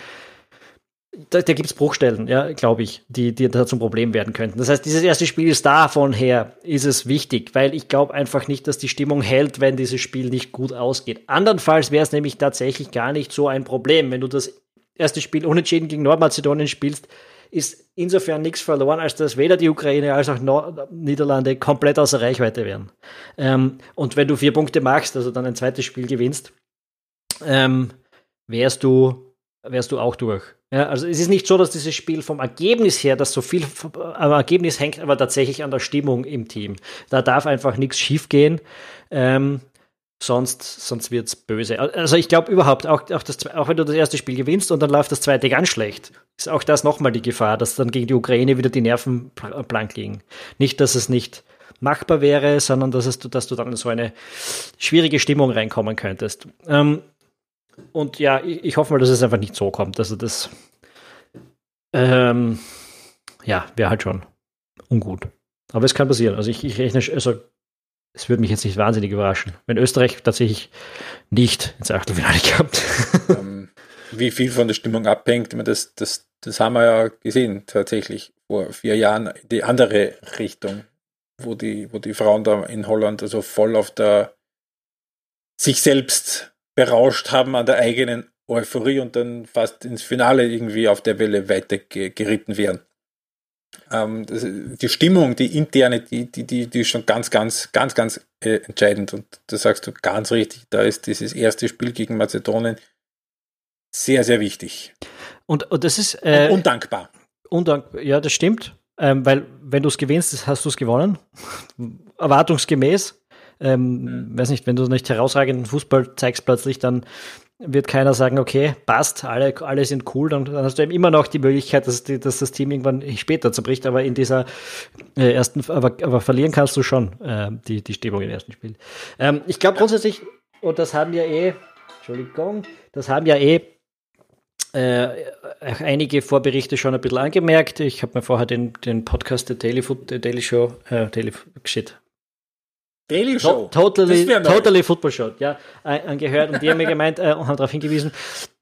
da, da gibt es Bruchstellen, ja, glaube ich, die, die da zum Problem werden könnten. Das heißt, dieses erste Spiel ist davon her, ist es wichtig, weil ich glaube einfach nicht, dass die Stimmung hält, wenn dieses Spiel nicht gut ausgeht. Andernfalls wäre es nämlich tatsächlich gar nicht so ein Problem. Wenn du das erste Spiel unentschieden gegen Nordmazedonien spielst, ist insofern nichts verloren, als dass weder die Ukraine als auch Nord Niederlande komplett außer Reichweite wären. Ähm, und wenn du vier Punkte machst, also dann ein zweites Spiel gewinnst, ähm, wärst du, wärst du auch durch. Ja, also es ist nicht so, dass dieses Spiel vom Ergebnis her, dass so viel am Ergebnis hängt, aber tatsächlich an der Stimmung im Team. Da darf einfach nichts schiefgehen. Ähm, sonst, sonst wird es böse. Also ich glaube überhaupt, auch, auch, das, auch wenn du das erste Spiel gewinnst und dann läuft das zweite ganz schlecht, ist auch das nochmal die Gefahr, dass dann gegen die Ukraine wieder die Nerven blank liegen. Nicht, dass es nicht machbar wäre, sondern dass, es, dass du dann in so eine schwierige Stimmung reinkommen könntest. Ähm, und ja, ich, ich, hoffe mal, dass es einfach nicht so kommt. Also das ähm, ja, wäre halt schon ungut. Aber es kann passieren. Also ich, ich rechne, also es würde mich jetzt nicht wahnsinnig überraschen, wenn Österreich tatsächlich nicht ins Achtelfinale kommt. <laughs> Ähm, wie viel von der Stimmung abhängt, das, das, das haben wir ja gesehen tatsächlich vor vier Jahren, die andere Richtung, wo die, wo die Frauen da in Holland also voll auf der sich selbst berauscht haben an der eigenen Euphorie und dann fast ins Finale irgendwie auf der Welle weiter geritten wären ähm, die Stimmung, die interne, die, die, die, die ist schon ganz, ganz, ganz, ganz äh, entscheidend. Und da sagst du ganz richtig, da ist dieses erste Spiel gegen Mazedonien sehr, sehr wichtig. Und, und das ist äh, und undankbar. Undankbar, ja, das stimmt. Ähm, weil wenn du es gewinnst, hast du es gewonnen. <laughs> Erwartungsgemäß. Ähm, mhm. Weiß nicht, wenn du nicht herausragenden Fußball zeigst plötzlich, dann wird keiner sagen, okay, passt, alle, alle sind cool, dann, dann hast du eben immer noch die Möglichkeit, dass, die, dass das Team irgendwann später zerbricht, aber in dieser äh, ersten, aber, aber verlieren kannst du schon äh, die, die Stimmung im ersten Spiel. Ähm, ich glaube grundsätzlich, und das haben ja eh, Entschuldigung, das haben ja eh äh, einige Vorberichte schon ein bisschen angemerkt. Ich habe mir vorher den, den Podcast der Daily, Food, der Daily Show, äh, Daily Shit, Daily Show. To totally, totally Football Show, ja, angehört. Und die haben mir gemeint äh, und haben darauf hingewiesen,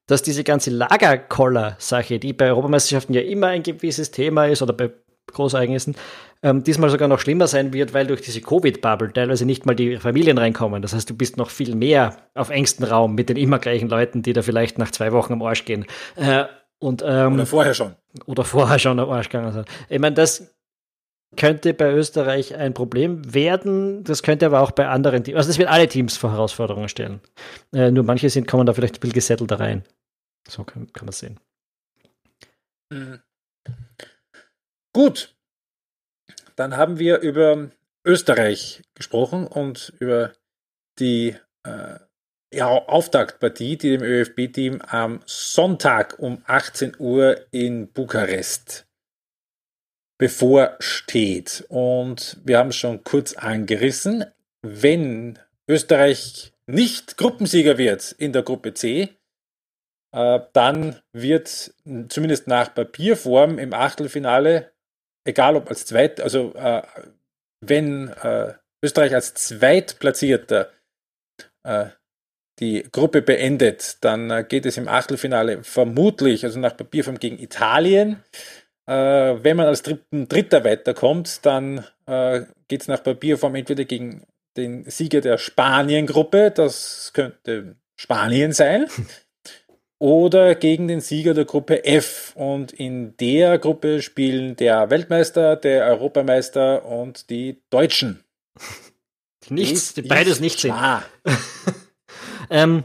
dass diese ganze Lagerkoller-Sache, die bei Europameisterschaften ja immer ein gewisses Thema ist oder bei Großereignissen, ähm, diesmal sogar noch schlimmer sein wird, weil durch diese Covid-Bubble teilweise nicht mal die Familien reinkommen. Das heißt, du bist noch viel mehr auf engstem Raum mit den immer gleichen Leuten, die da vielleicht nach zwei Wochen am Arsch gehen. Äh, und, ähm, oder vorher schon. Oder vorher schon am Arsch gegangen sind. Ich meine, das könnte bei Österreich ein Problem werden. Das könnte aber auch bei anderen Teams, also das wird alle Teams vor Herausforderungen stellen. Äh, nur manche sind, kommen da vielleicht ein bisschen gesettelter rein. So kann, kann man es sehen. Mhm. Gut. Dann haben wir über Österreich gesprochen und über die äh, ja, Auftaktpartie, die dem ÖFB-Team am Sonntag um 18 Uhr in Bukarest bevorsteht. Und wir haben es schon kurz angerissen. Wenn Österreich nicht Gruppensieger wird in der Gruppe C, äh, dann wird zumindest nach Papierform im Achtelfinale, egal ob als Zweit, also äh, wenn äh, Österreich als Zweitplatzierter äh, die Gruppe beendet, dann äh, geht es im Achtelfinale vermutlich, also nach Papierform gegen Italien. Äh, wenn man als Dritten, Dritter weiterkommt, dann äh, geht es nach Papierform entweder gegen den Sieger der Spanien-Gruppe, das könnte Spanien sein, <laughs> oder gegen den Sieger der Gruppe F. Und in der Gruppe spielen der Weltmeister, der Europameister und die Deutschen. <laughs> Nichts, die beides nicht sind. <laughs> ähm,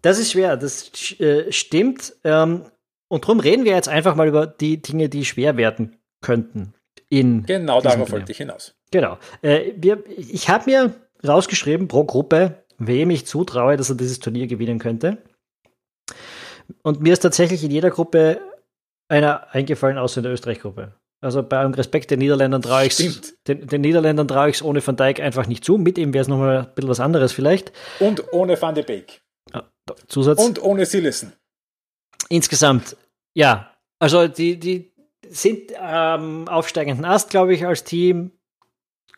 das ist schwer, das äh, stimmt. Ähm, und darum reden wir jetzt einfach mal über die Dinge, die schwer werden könnten. In genau darauf wollte ich hinaus. Genau. Äh, wir, ich habe mir rausgeschrieben pro Gruppe, wem ich zutraue, dass er dieses Turnier gewinnen könnte. Und mir ist tatsächlich in jeder Gruppe einer eingefallen, außer in der Österreich-Gruppe. Also bei allem Respekt den Niederländern traue ich den, den, Niederländern traue ich es ohne Van Dijk einfach nicht zu. Mit ihm wäre es nochmal ein bisschen was anderes vielleicht. Und ohne Van de Beek. Ah, Zusatz. Und ohne Sillison insgesamt, ja, also die, die sind ähm, aufsteigenden Ast, glaube ich, als Team,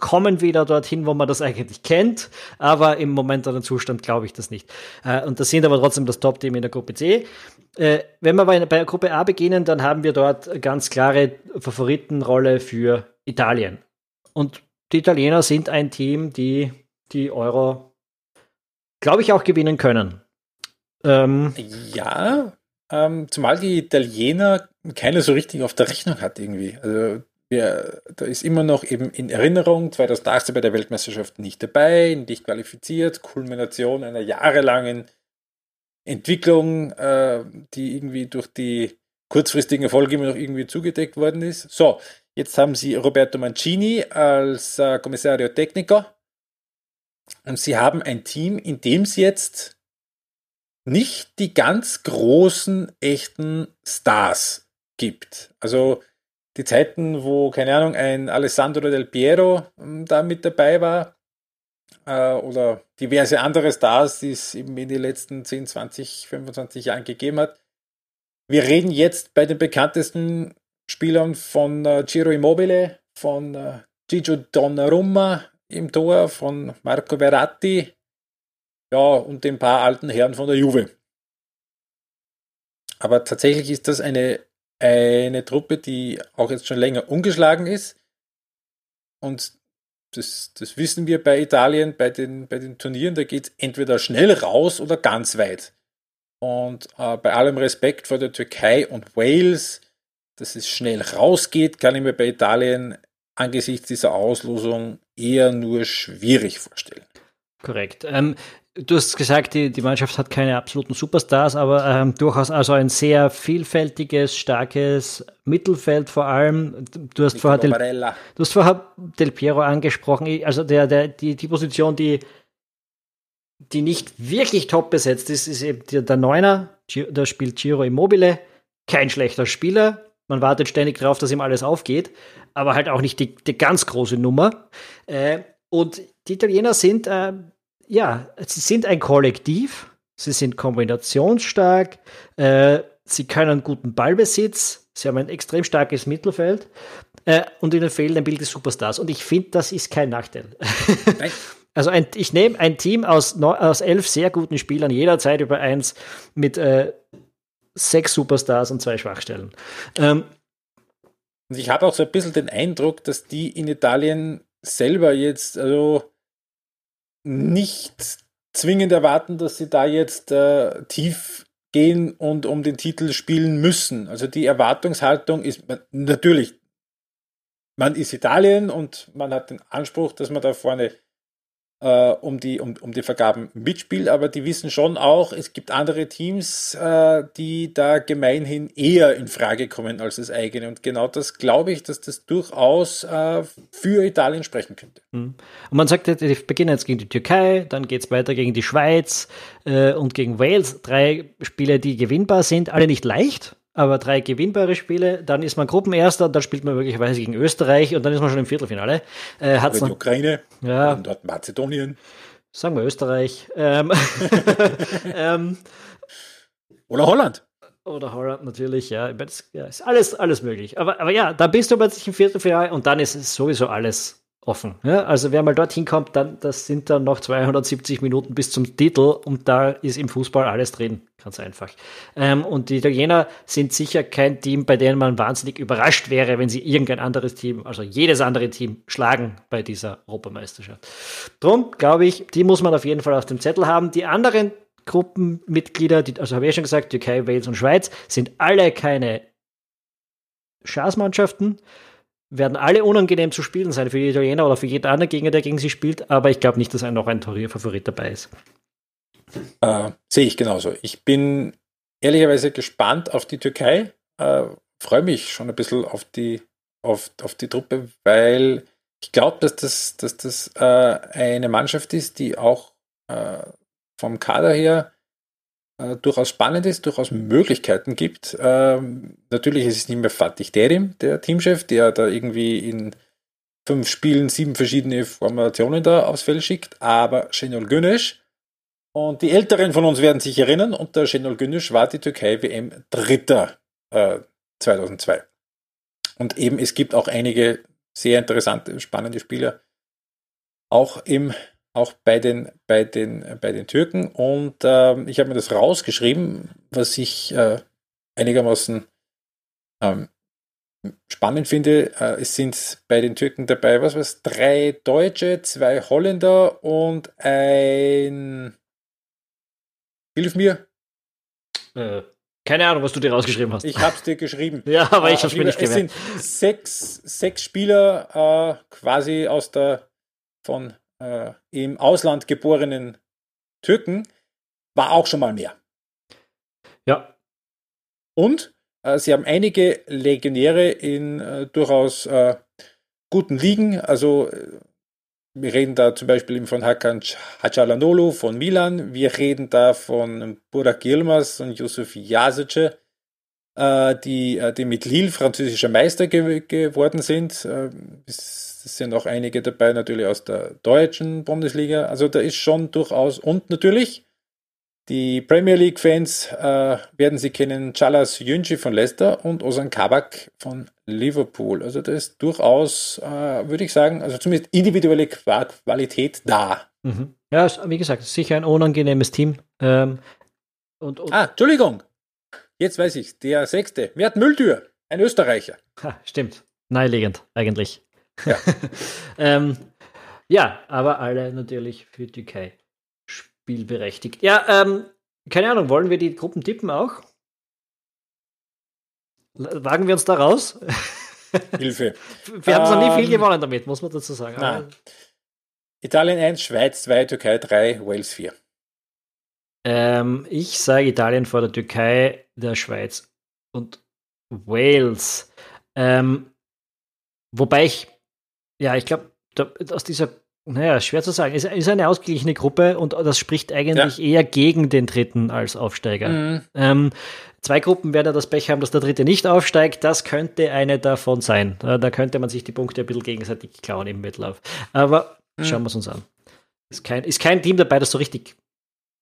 kommen wieder dorthin, wo man das eigentlich kennt, aber im momentanen Zustand glaube ich das nicht. Äh, und das sind aber trotzdem das Top-Team in der Gruppe C. Äh, wenn wir bei, bei Gruppe A beginnen, dann haben wir dort ganz klare Favoritenrolle für Italien. Und die Italiener sind ein Team, die die Euro, glaube ich, auch gewinnen können. Ähm, ja, ähm, zumal die Italiener keine so richtig auf der Rechnung hat irgendwie. Also ja, da ist immer noch eben in Erinnerung 2018 bei der Weltmeisterschaft nicht dabei, nicht qualifiziert, Kulmination einer jahrelangen Entwicklung, äh, die irgendwie durch die kurzfristigen Erfolge immer noch irgendwie zugedeckt worden ist. So, jetzt haben sie Roberto Mancini als äh, Kommissario Tecnico Und sie haben ein Team, in dem es jetzt nicht die ganz großen, echten Stars gibt. Also die Zeiten, wo, keine Ahnung, ein Alessandro Del Piero hm, da mit dabei war, äh, oder diverse andere Stars, die es eben in den letzten 10, 20, 25 Jahren gegeben hat. Wir reden jetzt bei den bekanntesten Spielern von äh, Giro Immobile, von äh, Gigio Donnarumma im Tor, von Marco Verratti, ja, und den paar alten Herren von der Juve. Aber tatsächlich ist das eine, eine Truppe, die auch jetzt schon länger ungeschlagen ist. Und das, das wissen wir bei Italien, bei den, bei den Turnieren, da geht es entweder schnell raus oder ganz weit. Und äh, bei allem Respekt vor der Türkei und Wales, dass es schnell rausgeht, kann ich mir bei Italien angesichts dieser Auslosung eher nur schwierig vorstellen. Korrekt. Ähm, du hast gesagt, die, die Mannschaft hat keine absoluten Superstars, aber ähm, durchaus also ein sehr vielfältiges, starkes Mittelfeld vor allem. Du hast, vorher Del, du hast vorher Del Piero angesprochen, also der, der, die, die Position, die, die nicht wirklich top besetzt ist, ist eben der, der Neuner, da spielt Giro Immobile, kein schlechter Spieler. Man wartet ständig darauf, dass ihm alles aufgeht, aber halt auch nicht die, die ganz große Nummer. Äh, und die Italiener sind äh, ja, sie sind ein Kollektiv, sie sind kombinationsstark, äh, sie können guten Ballbesitz, sie haben ein extrem starkes Mittelfeld äh, und ihnen fehlen ein Bild des Superstars. Und ich finde, das ist kein Nachteil. <laughs> also ein, ich nehme ein Team aus, aus elf sehr guten Spielern jederzeit über eins mit äh, sechs Superstars und zwei Schwachstellen. Ähm, und ich habe auch so ein bisschen den Eindruck, dass die in Italien selber jetzt, also nicht zwingend erwarten, dass sie da jetzt äh, tief gehen und um den Titel spielen müssen. Also die Erwartungshaltung ist natürlich, man ist Italien und man hat den Anspruch, dass man da vorne äh, um, die, um, um die Vergaben mitspielt, aber die wissen schon auch, es gibt andere Teams, äh, die da gemeinhin eher in Frage kommen als das eigene. Und genau das glaube ich, dass das durchaus äh, für Italien sprechen könnte. Mhm. Und man sagt, die beginnen jetzt gegen die Türkei, dann geht es weiter gegen die Schweiz äh, und gegen Wales. Drei Spiele, die gewinnbar sind, alle nicht leicht aber drei gewinnbare Spiele, dann ist man Gruppenerster, dann spielt man möglicherweise gegen Österreich und dann ist man schon im Viertelfinale. Äh, hat's die Ukraine, ja, und dort Mazedonien. Sagen wir Österreich. Ähm, <laughs> ähm, Oder Holland. Oder Holland natürlich, ja. ja. Ist alles, alles möglich. Aber, aber ja, da bist du plötzlich im Viertelfinale und dann ist es sowieso alles offen. Ja, also wer mal dorthin kommt, dann das sind dann noch 270 Minuten bis zum Titel und da ist im Fußball alles drin, ganz einfach. Ähm, und die Italiener sind sicher kein Team, bei dem man wahnsinnig überrascht wäre, wenn sie irgendein anderes Team, also jedes andere Team, schlagen bei dieser Europameisterschaft. Drum glaube ich, die muss man auf jeden Fall auf dem Zettel haben. Die anderen Gruppenmitglieder, die, also habe ich ja schon gesagt, Türkei, Wales und Schweiz, sind alle keine Schaßmannschaften werden alle unangenehm zu spielen sein für die Italiener oder für jeden anderen Gegner, der gegen sie spielt, aber ich glaube nicht, dass ein noch ein Favorit dabei ist. Äh, Sehe ich genauso. Ich bin ehrlicherweise gespannt auf die Türkei. Äh, Freue mich schon ein bisschen auf die, auf, auf die Truppe, weil ich glaube, dass das, dass das äh, eine Mannschaft ist, die auch äh, vom Kader her äh, durchaus spannend ist, durchaus Möglichkeiten gibt. Ähm, natürlich ist es nicht mehr Fatih Terim, der Teamchef, der da irgendwie in fünf Spielen sieben verschiedene Formationen da aufs Feld schickt, aber Şenol Güneş und die Älteren von uns werden sich erinnern, unter Şenol Güneş war die Türkei WM Dritter äh, 2002. Und eben, es gibt auch einige sehr interessante, spannende Spieler auch im auch bei den, bei den, bei den Türken. Und ähm, ich habe mir das rausgeschrieben, was ich äh, einigermaßen ähm, spannend finde. Äh, es sind bei den Türken dabei, was was, drei Deutsche, zwei Holländer und ein. Hilf mir. Äh, keine Ahnung, was du dir rausgeschrieben hast. Ich habe es dir geschrieben. <laughs> ja, aber ich habe es mir nicht gemerkt. Es sind sechs, sechs Spieler äh, quasi aus der von äh, im Ausland geborenen Türken war auch schon mal mehr. Ja. Und äh, sie haben einige Legionäre in äh, durchaus äh, guten Ligen. Also äh, wir reden da zum Beispiel von Hakan Hacalanolu von Milan, wir reden da von Burak Yilmaz und Yusuf Jasice, äh, die, die mit Lille französischer Meister ge geworden sind. Äh, es sind auch einige dabei natürlich aus der deutschen Bundesliga. Also da ist schon durchaus und natürlich die Premier League-Fans äh, werden sie kennen, Chalas Yunji von Leicester und Ozan Kabak von Liverpool. Also da ist durchaus, äh, würde ich sagen, also zumindest individuelle Qualität da. Mhm. Ja, wie gesagt, sicher ein unangenehmes Team. Ähm, und, und ah, Entschuldigung. Jetzt weiß ich, der sechste, Mert Mülltür, ein Österreicher. Ha, stimmt. Naheliegend, eigentlich. Ja. <laughs> ähm, ja, aber alle natürlich für Türkei spielberechtigt. Ja, ähm, keine Ahnung, wollen wir die Gruppen tippen auch? Wagen wir uns da raus? <laughs> Hilfe. wir haben ähm, noch nie viel ähm, gewonnen damit, muss man dazu sagen. Nein. Italien 1, Schweiz 2, Türkei 3, Wales 4. Ähm, ich sage Italien vor der Türkei, der Schweiz und Wales. Ähm, wobei ich, ja, ich glaube, aus dieser naja, schwer zu sagen. Es ist eine ausgeglichene Gruppe und das spricht eigentlich ja. eher gegen den dritten als Aufsteiger. Mhm. Ähm, zwei Gruppen werden das Pech haben, dass der dritte nicht aufsteigt. Das könnte eine davon sein. Da könnte man sich die Punkte ein bisschen gegenseitig klauen im Wettlauf. Aber mhm. schauen wir es uns an. Ist kein, ist kein Team dabei, das so richtig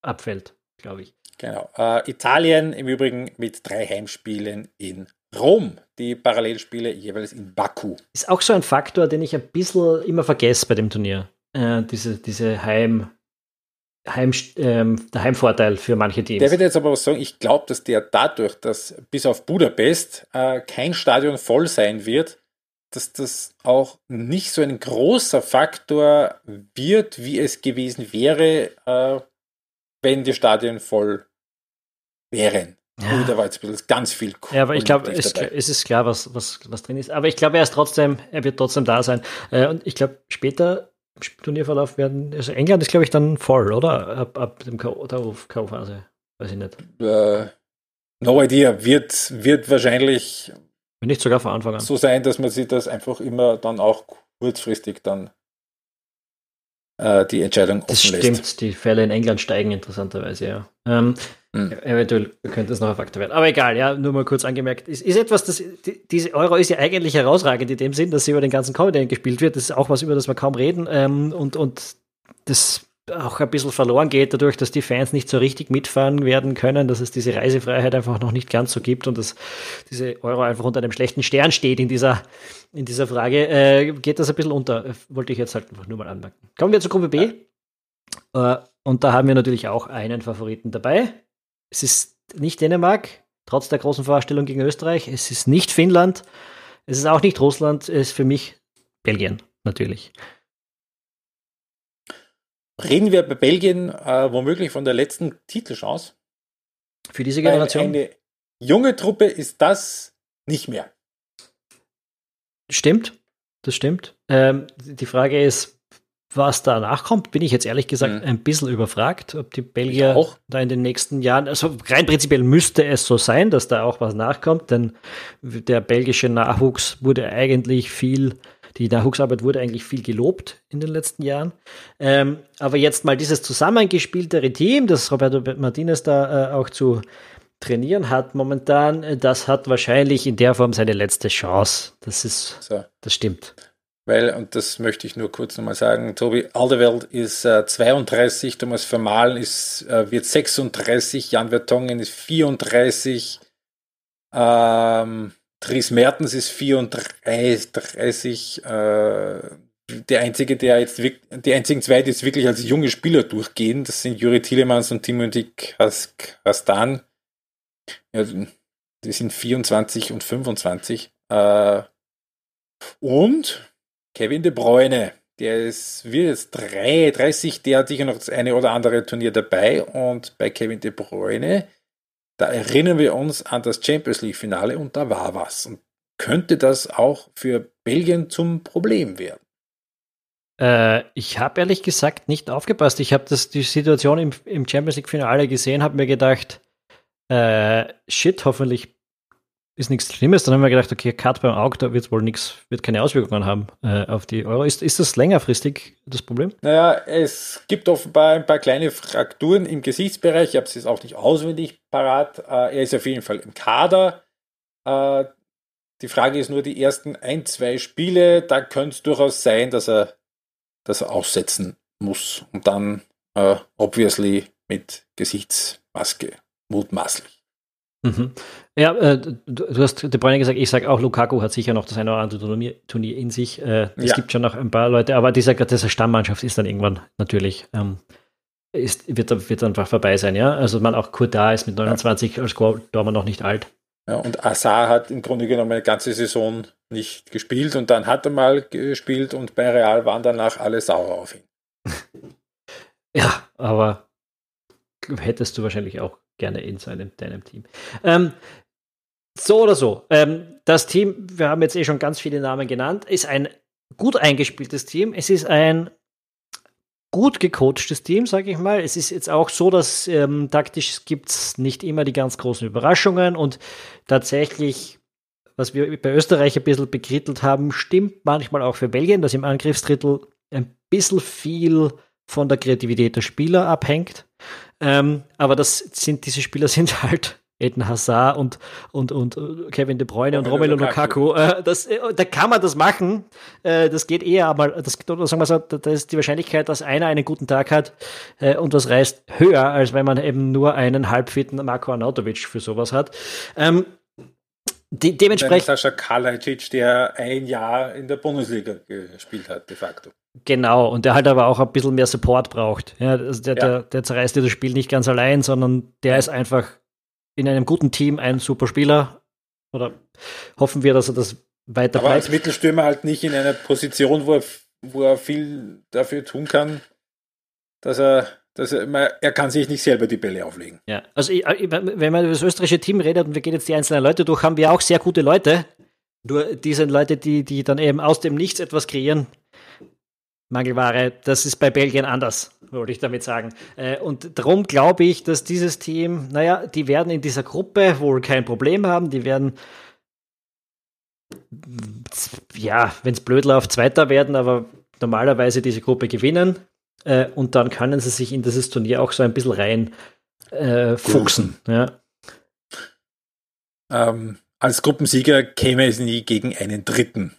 abfällt, glaube ich. Genau. Äh, Italien im Übrigen mit drei Heimspielen in Rom, die Parallelspiele jeweils in Baku. Ist auch so ein Faktor, den ich ein bisschen immer vergesse bei dem Turnier. Äh, diese, diese Heim, Heim, ähm, der Heimvorteil für manche Teams. Der wird jetzt aber auch sagen, ich glaube, dass der dadurch, dass bis auf Budapest äh, kein Stadion voll sein wird, dass das auch nicht so ein großer Faktor wird, wie es gewesen wäre, äh, wenn die Stadien voll wären. Ja. da war jetzt ein bisschen ganz viel cool Ja, aber ich glaube, es, es, ist klar, was, was, was drin ist. Aber ich glaube, er ist trotzdem, er wird trotzdem da sein. Äh, und ich glaube, später im Turnierverlauf werden, also England ist, glaube ich, dann voll, oder? Ab, ab dem K.O.-Phase. Weiß ich nicht. Uh, no idea. Wird, wird wahrscheinlich Wenn nicht sogar von Anfang an. so sein, dass man sich das einfach immer dann auch kurzfristig dann äh, die Entscheidung offen das stimmt, lässt. die Fälle in England steigen interessanterweise, ja. Ähm, hm. Eventuell könnte es noch ein Faktor werden. Aber egal, ja, nur mal kurz angemerkt. Ist, ist etwas, das, die, diese Euro ist ja eigentlich herausragend in dem Sinn, dass sie über den ganzen Kontinent gespielt wird. Das ist auch was, über das wir kaum reden. Ähm, und, und das auch ein bisschen verloren geht, dadurch, dass die Fans nicht so richtig mitfahren werden können, dass es diese Reisefreiheit einfach noch nicht ganz so gibt und dass diese Euro einfach unter einem schlechten Stern steht in dieser, in dieser Frage, äh, geht das ein bisschen unter. Wollte ich jetzt halt einfach nur mal anmerken. Kommen wir zur Gruppe B. Ja. Äh, und da haben wir natürlich auch einen Favoriten dabei. Es ist nicht Dänemark, trotz der großen Vorstellung gegen Österreich. Es ist nicht Finnland. Es ist auch nicht Russland. Es ist für mich Belgien, natürlich. Reden wir bei Belgien äh, womöglich von der letzten Titelchance? Für diese Generation? Eine junge Truppe ist das nicht mehr. Stimmt, das stimmt. Ähm, die Frage ist, was danach kommt, bin ich jetzt ehrlich gesagt mhm. ein bisschen überfragt, ob die Belgier da in den nächsten Jahren, also rein prinzipiell müsste es so sein, dass da auch was nachkommt, denn der belgische Nachwuchs wurde eigentlich viel, die Nachwuchsarbeit wurde eigentlich viel gelobt in den letzten Jahren. Ähm, aber jetzt mal dieses zusammengespieltere Team, das Roberto Martinez da äh, auch zu trainieren hat momentan, äh, das hat wahrscheinlich in der Form seine letzte Chance. Das ist, so. das stimmt weil, und das möchte ich nur kurz nochmal sagen, Tobi Aldewelt ist äh, 32, Thomas Vermahlen ist, äh, wird 36, Jan Vertongen ist 34, ähm, Dries Mertens ist 34, äh, der einzige, der jetzt die einzigen zwei, die jetzt wirklich als junge Spieler durchgehen, das sind Juri Tielemans und Timothy Kastan. Ja, die sind 24 und 25. Äh, und Kevin De Bruyne, der ist, wird jetzt 33, der hat sicher noch das eine oder andere Turnier dabei und bei Kevin De Bruyne, da erinnern wir uns an das Champions League Finale und da war was. Und könnte das auch für Belgien zum Problem werden? Äh, ich habe ehrlich gesagt nicht aufgepasst. Ich habe die Situation im, im Champions League Finale gesehen, habe mir gedacht, äh, shit, hoffentlich ist nichts Schlimmes. Dann haben wir gedacht, okay, Cut beim Auge, da wird wohl nichts, wird keine Auswirkungen haben äh, auf die Euro. Ist, ist das längerfristig das Problem? Naja, es gibt offenbar ein paar kleine Frakturen im Gesichtsbereich. Ich habe es jetzt auch nicht auswendig parat. Äh, er ist auf jeden Fall im Kader. Äh, die Frage ist nur die ersten ein, zwei Spiele. Da könnte es durchaus sein, dass er, dass er aussetzen muss. Und dann äh, obviously mit Gesichtsmaske, mutmaßlich. Mhm. Ja, äh, du, du, hast De Bruyne gesagt, ich sage auch, Lukaku hat sicher noch das eine oder andere Turnier, in sich. Äh, es ja. gibt schon noch ein paar Leute, aber dieser, diese Stammmannschaft ist dann irgendwann natürlich, ähm, ist, wird, wird einfach vorbei sein, ja. Also man auch Kurt da ist mit 29 ja. als Dortmund noch nicht alt. Ja, und Assar hat im Grunde genommen eine ganze Saison nicht gespielt und dann hat er mal gespielt und bei Real waren danach alle sauer auf ihn. <laughs> ja, aber hättest du wahrscheinlich auch gerne in seinem, deinem Team. Ähm, so oder so, ähm, das Team, wir haben jetzt eh schon ganz viele Namen genannt, ist ein gut eingespieltes Team. Es ist ein gut gecoachtes Team, sage ich mal. Es ist jetzt auch so, dass ähm, taktisch gibt es nicht immer die ganz großen Überraschungen und tatsächlich, was wir bei Österreich ein bisschen bekrittelt haben, stimmt manchmal auch für Belgien, dass im Angriffsdrittel ein bisschen viel von der Kreativität der Spieler abhängt. Ähm, aber das sind, diese Spieler <laughs> sind halt Eden Hazard und, und, und Kevin De Bruyne und Romelu Lukaku. Äh, das, äh, da kann man das machen. Äh, das geht eher, aber das, sagen wir so, da ist die Wahrscheinlichkeit, dass einer einen guten Tag hat äh, und das reißt höher, als wenn man eben nur einen halbfitten Marco Arnautovic für sowas hat. Ähm, die, dementsprechend. Sascha Kalajdzic, der ein Jahr in der Bundesliga gespielt hat, de facto. Genau, und der halt aber auch ein bisschen mehr Support braucht. Ja, also der, ja. der, der zerreißt dir das Spiel nicht ganz allein, sondern der ist einfach in einem guten Team ein super Spieler. Oder hoffen wir, dass er das weiter Aber bleibt. als Mittelstürmer halt nicht in einer Position, wo er, wo er viel dafür tun kann, dass er, dass er, er kann sich nicht selber die Bälle auflegen. Ja, also ich, wenn man über das österreichische Team redet und wir gehen jetzt die einzelnen Leute durch, haben wir auch sehr gute Leute. Nur die sind Leute, die, die dann eben aus dem Nichts etwas kreieren, Mangelware. Das ist bei Belgien anders, wollte ich damit sagen. Äh, und darum glaube ich, dass dieses Team, naja, die werden in dieser Gruppe wohl kein Problem haben. Die werden, ja, wenn es blöd läuft, Zweiter werden, aber normalerweise diese Gruppe gewinnen. Äh, und dann können sie sich in dieses Turnier auch so ein bisschen rein äh, fuchsen. Ja. Ähm, als Gruppensieger käme es nie gegen einen Dritten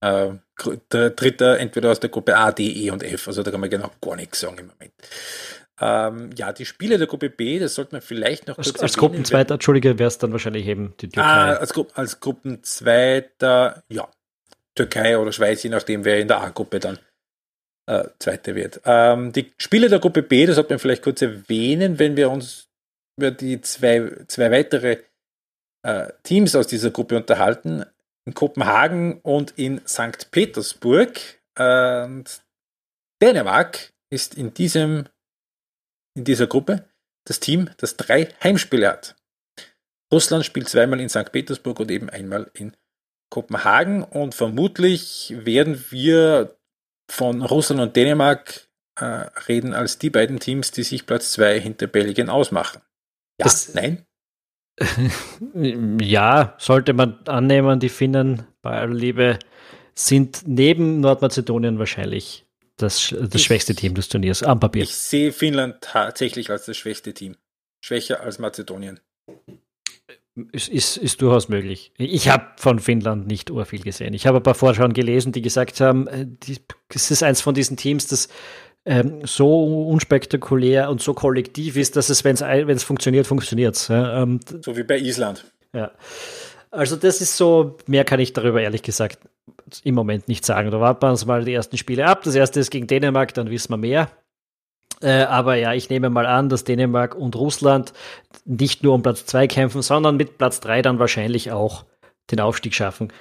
äh, der dritte entweder aus der Gruppe A, D, E und F. Also da kann man genau gar nichts sagen im Moment. Ähm, ja, die Spiele der Gruppe B, das sollte man vielleicht noch kurz Als, als Gruppenzweiter, Entschuldige, wäre es dann wahrscheinlich eben die Türkei. Ah, als, Gru als Gruppenzweiter, ja, Türkei oder Schweiz, je nachdem, wer in der A-Gruppe dann äh, Zweite wird. Ähm, die Spiele der Gruppe B, das sollte man vielleicht kurz erwähnen, wenn wir uns über die zwei, zwei weitere äh, Teams aus dieser Gruppe unterhalten in Kopenhagen und in St. Petersburg. Und Dänemark ist in, diesem, in dieser Gruppe das Team, das drei Heimspiele hat. Russland spielt zweimal in St. Petersburg und eben einmal in Kopenhagen und vermutlich werden wir von Russland und Dänemark äh, reden als die beiden Teams, die sich Platz zwei hinter Belgien ausmachen. Ja, das, nein? <laughs> ja, sollte man annehmen, die Finnen bei aller Liebe sind neben Nordmazedonien wahrscheinlich das, das ich, schwächste Team des Turniers am Papier. Ich sehe Finnland tatsächlich als das schwächste Team. Schwächer als Mazedonien. Ist, ist, ist durchaus möglich. Ich habe von Finnland nicht urviel gesehen. Ich habe ein paar Vorschauen gelesen, die gesagt haben, es ist eins von diesen Teams, das ähm, so unspektakulär und so kollektiv ist, dass es, wenn es funktioniert, funktioniert es. Ja, ähm, so wie bei Island. Ja. Also das ist so, mehr kann ich darüber ehrlich gesagt im Moment nicht sagen. Da warten wir uns mal die ersten Spiele ab. Das erste ist gegen Dänemark, dann wissen wir mehr. Äh, aber ja, ich nehme mal an, dass Dänemark und Russland nicht nur um Platz 2 kämpfen, sondern mit Platz 3 dann wahrscheinlich auch den Aufstieg schaffen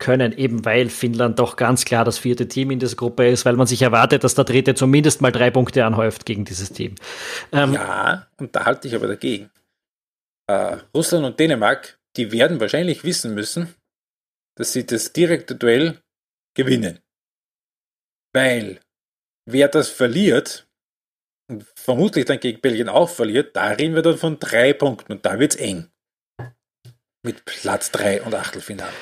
können, eben weil Finnland doch ganz klar das vierte Team in dieser Gruppe ist, weil man sich erwartet, dass der dritte zumindest mal drei Punkte anhäuft gegen dieses Team. Ähm, ja, und da halte ich aber dagegen. Äh, Russland und Dänemark, die werden wahrscheinlich wissen müssen, dass sie das direkte Duell gewinnen. Weil wer das verliert, und vermutlich dann gegen Belgien auch verliert, da reden wir dann von drei Punkten und da wird es eng. mit Platz 3 und Achtelfinale.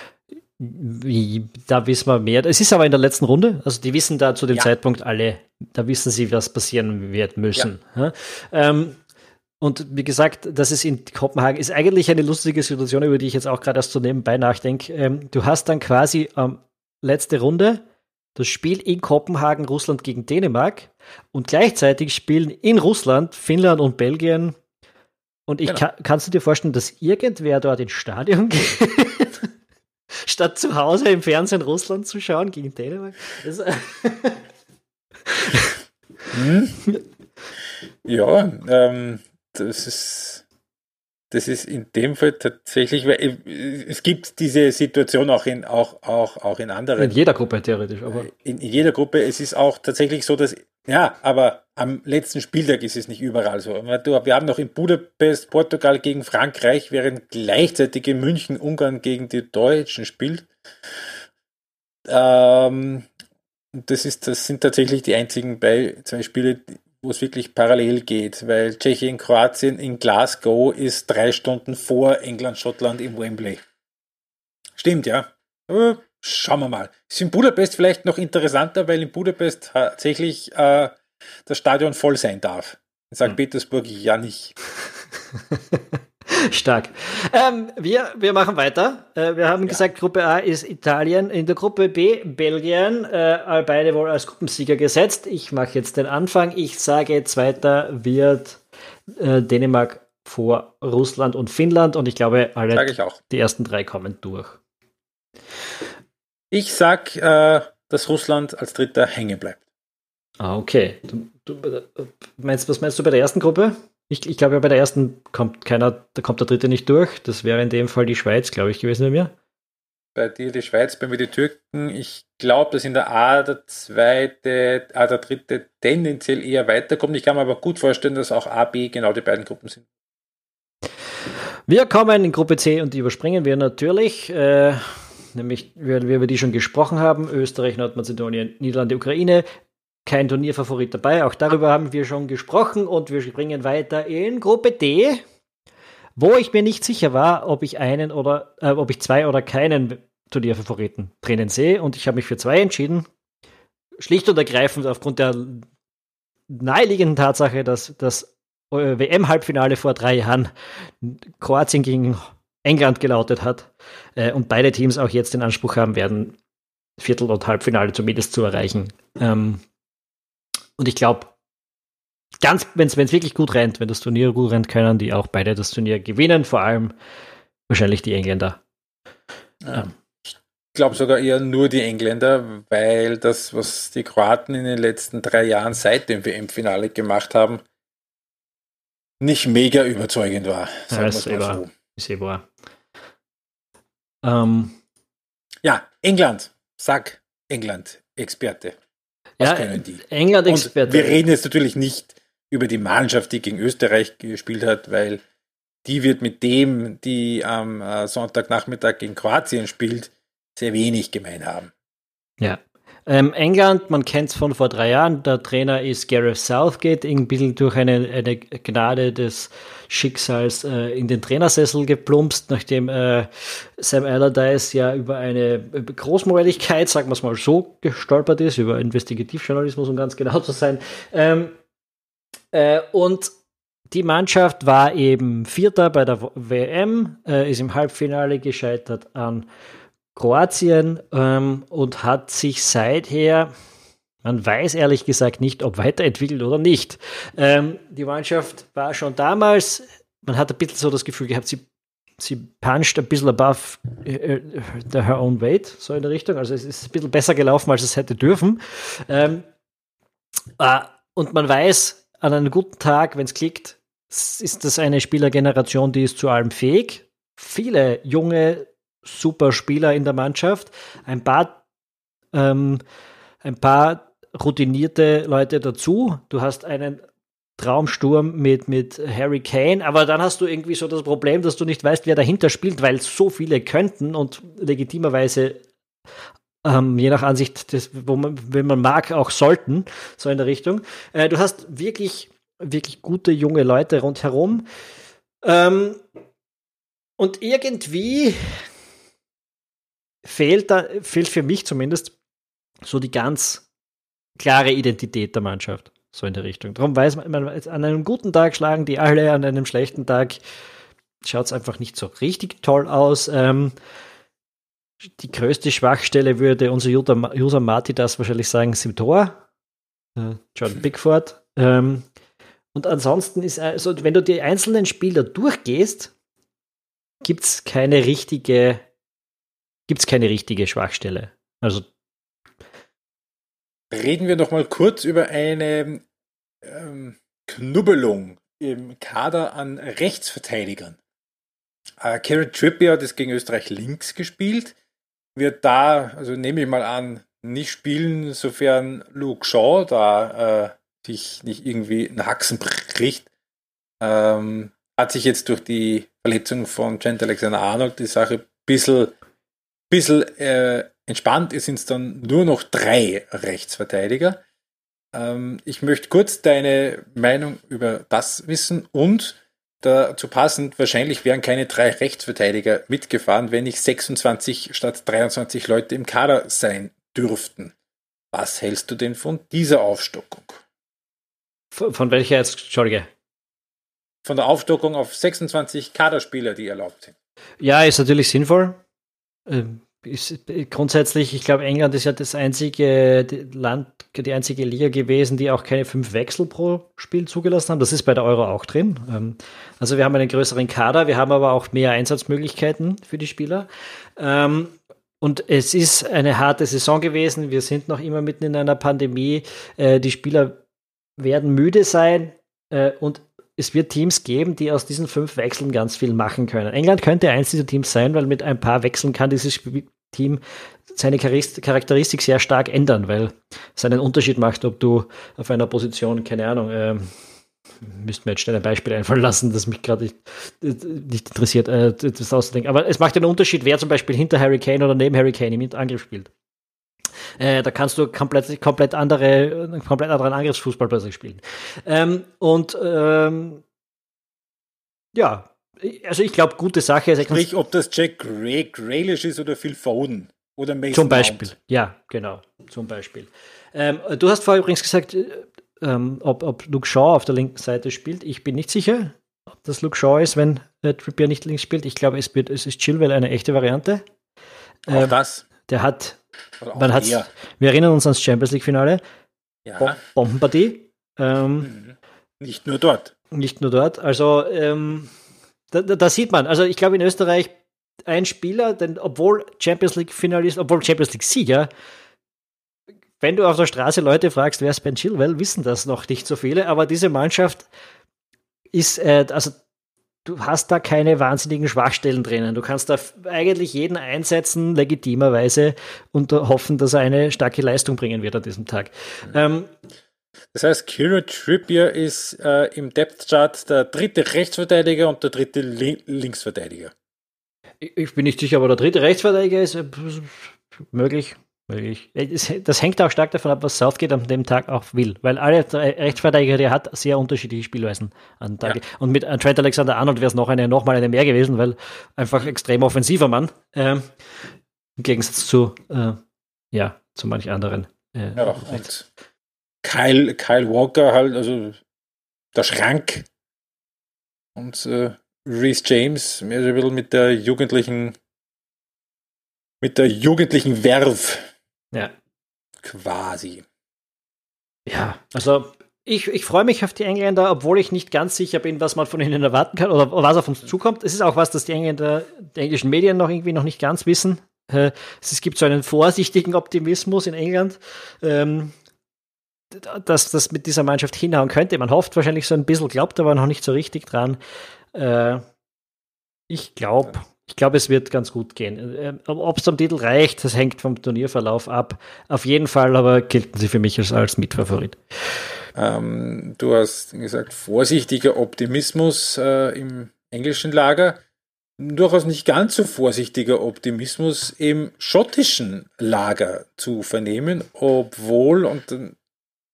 Da wissen wir mehr. Es ist aber in der letzten Runde. Also die wissen da zu dem ja. Zeitpunkt alle, da wissen sie, was passieren wird müssen. Ja. Ähm, und wie gesagt, das ist in Kopenhagen, ist eigentlich eine lustige Situation, über die ich jetzt auch gerade erst so nebenbei nachdenke. Ähm, du hast dann quasi ähm, letzte Runde das Spiel in Kopenhagen Russland gegen Dänemark und gleichzeitig spielen in Russland Finnland und Belgien. Und ich genau. kann, kannst du dir vorstellen, dass irgendwer dort ins Stadion <laughs> geht? Statt zu Hause im Fernsehen Russland zu schauen gegen Dänemark. hm? Ja, ähm, das ist, das ist in dem Fall tatsächlich, weil es gibt diese Situation auch in, auch, auch, auch in anderen. In jeder Gruppe theoretisch, aber. In, in jeder Gruppe. Es ist auch tatsächlich so, dass, ja, aber am letzten Spieltag ist es nicht überall so. Wir haben noch in Budapest Portugal gegen Frankreich, während gleichzeitig in München Ungarn gegen die Deutschen spielt. Ähm, das, ist, das sind tatsächlich die einzigen bei zwei Spiele, wo es wirklich parallel geht, weil Tschechien, Kroatien in Glasgow ist drei Stunden vor England, Schottland im Wembley. Stimmt, ja. Aber schauen wir mal. Ist in Budapest vielleicht noch interessanter, weil in Budapest tatsächlich äh, das Stadion voll sein darf. In St. Hm. Petersburg ja nicht. <laughs> Stark. Ähm, wir, wir machen weiter. Äh, wir haben ja. gesagt, Gruppe A ist Italien. In der Gruppe B Belgien. Äh, beide wohl als Gruppensieger gesetzt. Ich mache jetzt den Anfang. Ich sage, zweiter wird äh, Dänemark vor Russland und Finnland. Und ich glaube, alle ich die ersten drei kommen durch. Ich sag, äh, dass Russland als Dritter hängen bleibt. Ah, okay. Du, du, äh, meinst, was meinst du bei der ersten Gruppe? Ich, ich glaube ja, bei der ersten kommt keiner, da kommt der dritte nicht durch. Das wäre in dem Fall die Schweiz, glaube ich, gewesen bei mir. Bei dir die Schweiz, bei mir die Türken. Ich glaube, dass in der A der zweite, A der dritte tendenziell eher weiterkommt. Ich kann mir aber gut vorstellen, dass auch A, B genau die beiden Gruppen sind. Wir kommen in Gruppe C und die überspringen wir natürlich. Äh, nämlich, wie wir über die schon gesprochen haben, Österreich, Nordmazedonien, Niederlande, Ukraine kein Turnierfavorit dabei. Auch darüber haben wir schon gesprochen und wir springen weiter in Gruppe D, wo ich mir nicht sicher war, ob ich einen oder äh, ob ich zwei oder keinen Turnierfavoriten drinnen sehe und ich habe mich für zwei entschieden. Schlicht und ergreifend aufgrund der naheliegenden Tatsache, dass das äh, WM-Halbfinale vor drei Jahren Kroatien gegen England gelautet hat äh, und beide Teams auch jetzt den Anspruch haben werden, Viertel- und Halbfinale zumindest zu erreichen. Ähm, und ich glaube, ganz, wenn es wirklich gut rennt, wenn das Turnier gut rennt, können die auch beide das Turnier gewinnen, vor allem wahrscheinlich die Engländer. Ja. Ähm. Ich glaube sogar eher nur die Engländer, weil das, was die Kroaten in den letzten drei Jahren seit dem WM-Finale gemacht haben, nicht mega überzeugend war. Ja, ist, eh so. ist eh wahr. Ähm. Ja, England. Sag England, Experte. Was ja, können die? England-Experte. Wir reden jetzt natürlich nicht über die Mannschaft, die gegen Österreich gespielt hat, weil die wird mit dem, die am äh, Sonntagnachmittag gegen Kroatien spielt, sehr wenig gemein haben. Ja, ähm, England, man kennt es von vor drei Jahren, der Trainer ist Gareth Southgate, ein bisschen durch eine, eine Gnade des Schicksals äh, in den Trainersessel geplumpst, nachdem äh, Sam Allardyce ja über eine Großmorilligkeit, sagen wir es mal so, gestolpert ist, über Investigativjournalismus, um ganz genau zu sein. Ähm, äh, und die Mannschaft war eben Vierter bei der WM, äh, ist im Halbfinale gescheitert an Kroatien ähm, und hat sich seither, man weiß ehrlich gesagt nicht, ob weiterentwickelt oder nicht. Ähm, die Mannschaft war schon damals, man hat ein bisschen so das Gefühl gehabt, sie, sie puncht ein bisschen above äh, the her own weight, so in der Richtung. Also es ist ein bisschen besser gelaufen, als es hätte dürfen. Ähm, äh, und man weiß, an einem guten Tag, wenn es klickt, ist das eine Spielergeneration, die ist zu allem fähig. Viele junge, super Spieler in der Mannschaft, ein paar, ähm, ein paar routinierte Leute dazu. Du hast einen Traumsturm mit, mit Harry Kane, aber dann hast du irgendwie so das Problem, dass du nicht weißt, wer dahinter spielt, weil so viele könnten und legitimerweise ähm, je nach Ansicht, des, wo man, wenn man mag, auch sollten, so in der Richtung. Äh, du hast wirklich, wirklich gute junge Leute rundherum. Ähm, und irgendwie fehlt da, fehlt für mich zumindest so die ganz klare Identität der Mannschaft. So in der Richtung. Darum weiß man, man an einem guten Tag schlagen die alle, an einem schlechten Tag schaut es einfach nicht so richtig toll aus. Ähm, die größte Schwachstelle würde unser User Marty das wahrscheinlich sagen, ist im Tor. John Bigford. Ähm, und ansonsten ist, also, wenn du die einzelnen Spieler durchgehst, gibt es keine richtige, gibt's keine richtige Schwachstelle. Also Reden wir noch mal kurz über eine ähm, Knubbelung im Kader an Rechtsverteidigern. Äh, Karen Trippier hat es gegen Österreich links gespielt, wird da, also nehme ich mal an, nicht spielen, sofern Luke Shaw da äh, sich nicht irgendwie einen Haxen bricht. Ähm, hat sich jetzt durch die Verletzung von Trent Alexander Arnold die Sache ein bisschen, bisschen äh, entspannt. Es sind dann nur noch drei Rechtsverteidiger. Ähm, ich möchte kurz deine Meinung über das wissen und dazu passend, wahrscheinlich wären keine drei Rechtsverteidiger mitgefahren, wenn nicht 26 statt 23 Leute im Kader sein dürften. Was hältst du denn von dieser Aufstockung? Von, von welcher jetzt, Entschuldige? Von der Aufstockung auf 26 Kaderspieler, die erlaubt sind. Ja, ist natürlich sinnvoll. Ähm, ist grundsätzlich, ich glaube, England ist ja das einzige Land, die einzige Liga gewesen, die auch keine fünf Wechsel pro Spiel zugelassen haben. Das ist bei der Euro auch drin. Ähm, also wir haben einen größeren Kader, wir haben aber auch mehr Einsatzmöglichkeiten für die Spieler. Ähm, und es ist eine harte Saison gewesen. Wir sind noch immer mitten in einer Pandemie. Äh, die Spieler werden müde sein äh, und es wird Teams geben, die aus diesen fünf Wechseln ganz viel machen können. England könnte eins dieser Teams sein, weil mit ein paar Wechseln kann dieses Team seine Charakteristik sehr stark ändern, weil es einen Unterschied macht, ob du auf einer Position, keine Ahnung, äh, müsste mir jetzt schnell ein Beispiel einfallen lassen, das mich gerade nicht, nicht, interessiert, äh, das auszudenken. Aber es macht einen Unterschied, wer zum Beispiel hinter Harry Kane oder neben Harry Kane im Angriff spielt. Äh, da kannst du komplett, komplett andere, komplett anderen Angriffsfußball plötzlich spielen. Ähm, und ähm, ja, also ich glaube, gute Sache. Sprich, ob das Jack Gray, Graylish ist oder Phil Foden oder Mason Zum Beispiel, Mount. ja, genau, zum Beispiel. Ähm, du hast vorher übrigens gesagt, äh, ähm, ob, ob Luke Shaw auf der linken Seite spielt. Ich bin nicht sicher, ob das Luke Shaw ist, wenn äh, Trippier nicht links spielt. Ich glaube, es, es ist Chilwell eine echte Variante. Auch ähm, das. Der hat man hat's, wir erinnern uns ans Champions League-Finale. Ja. Bombenpartie. Ähm, mhm. nicht nur dort. Nicht nur dort. Also, ähm, da, da, sieht man, also ich glaube in Österreich ein Spieler, denn obwohl Champions League-Finalist, obwohl Champions League-Sieger, wenn du auf der Straße Leute fragst, wer ist Ben Chilwell, wissen das noch nicht so viele, aber diese Mannschaft ist, äh, also du hast da keine wahnsinnigen Schwachstellen drinnen. Du kannst da eigentlich jeden einsetzen, legitimerweise, und hoffen, dass er eine starke Leistung bringen wird an diesem Tag. Ähm, das heißt, Kira Trippier ist äh, im Depth-Chart der dritte Rechtsverteidiger und der dritte Li Linksverteidiger. Ich bin nicht sicher, aber der dritte Rechtsverteidiger ist äh, möglich. Das hängt auch stark davon ab, was Southgate an dem Tag auch will, weil alle Rechtsverteidiger, der hat sehr unterschiedliche Spielweisen an Tage. Ja. Und mit Trent Alexander Arnold wäre es noch eine, noch mal eine mehr gewesen, weil einfach extrem offensiver Mann, ähm, im Gegensatz zu, äh, ja, zu manch anderen. Äh, ja, und Kyle, Kyle Walker halt, also der Schrank und äh, Reese James, mehr so ein bisschen mit der jugendlichen mit der jugendlichen Werf ja. Quasi. Ja, also ich, ich freue mich auf die Engländer, obwohl ich nicht ganz sicher bin, was man von ihnen erwarten kann oder was auf uns zukommt. Es ist auch was, das die Engländer, die englischen Medien noch irgendwie noch nicht ganz wissen. Äh, es gibt so einen vorsichtigen Optimismus in England, ähm, dass das mit dieser Mannschaft hinhauen könnte. Man hofft wahrscheinlich so ein bisschen, glaubt aber noch nicht so richtig dran. Äh, ich glaube, ich glaube, es wird ganz gut gehen. Äh, ob es zum Titel reicht, das hängt vom Turnierverlauf ab. Auf jeden Fall aber gelten sie für mich als, als Mitfavorit. Ähm, du hast gesagt, vorsichtiger Optimismus äh, im englischen Lager. Durchaus nicht ganz so vorsichtiger Optimismus im schottischen Lager zu vernehmen, obwohl, und dann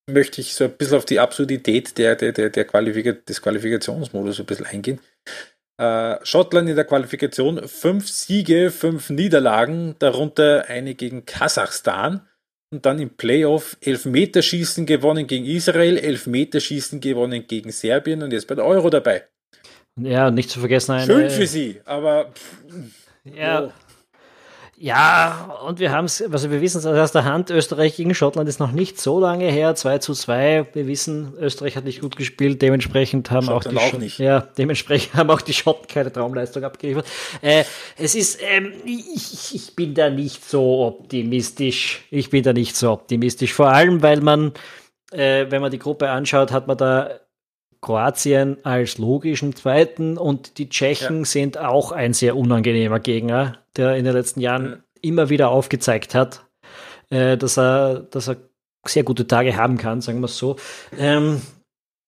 möchte ich so ein bisschen auf die Absurdität der, der, der, der Qualifika des Qualifikationsmodus ein bisschen eingehen Schottland in der Qualifikation fünf Siege, fünf Niederlagen, darunter eine gegen Kasachstan. Und dann im Playoff Elfmeterschießen gewonnen gegen Israel, Elfmeterschießen gewonnen gegen Serbien und jetzt bei der Euro dabei. Ja, nicht zu vergessen. Eine, Schön für sie, aber. Pff, ja. Oh. Ja, und wir haben es, also wir wissen es aus der Hand, Österreich gegen Schottland ist noch nicht so lange her, 2 zu 2. Wir wissen, Österreich hat nicht gut gespielt, dementsprechend haben Schottland auch die auch nicht. Ja, dementsprechend haben auch die Schotten keine Traumleistung abgeliefert. Äh, es ist, ähm, ich, ich bin da nicht so optimistisch. Ich bin da nicht so optimistisch. Vor allem, weil man, äh, wenn man die Gruppe anschaut, hat man da Kroatien als logischen Zweiten und die Tschechen ja. sind auch ein sehr unangenehmer Gegner, der in den letzten Jahren mhm. immer wieder aufgezeigt hat, äh, dass, er, dass er sehr gute Tage haben kann, sagen wir es so. Ähm,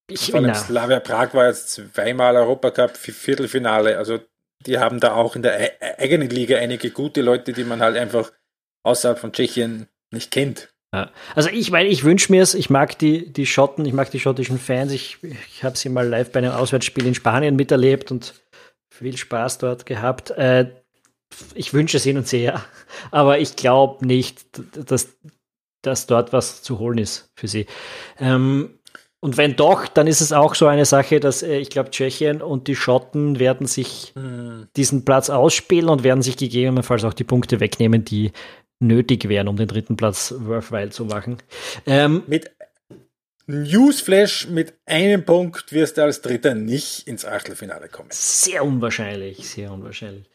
ich, Vor allem Slavia Prag war jetzt zweimal Europacup Viertelfinale, also die haben da auch in der e-, eigenen Liga einige gute Leute, die man halt einfach außerhalb von Tschechien nicht kennt. Ja. Also ich meine, ich wünsche mir es, ich mag die, die Schotten, ich mag die schottischen Fans, ich, ich habe sie mal live bei einem Auswärtsspiel in Spanien miterlebt und viel Spaß dort gehabt. Äh, ich wünsche es ihnen sehr, <laughs> aber ich glaube nicht, dass, dass dort was zu holen ist für sie. Ähm, und wenn doch, dann ist es auch so eine Sache, dass äh, ich glaube, Tschechien und die Schotten werden sich hm. diesen Platz ausspielen und werden sich gegebenenfalls auch die Punkte wegnehmen, die nötig wären, um den dritten Platz worthwhile zu machen. Ähm, mit Newsflash mit einem Punkt wirst du als Dritter nicht ins Achtelfinale kommen. Sehr unwahrscheinlich, sehr unwahrscheinlich.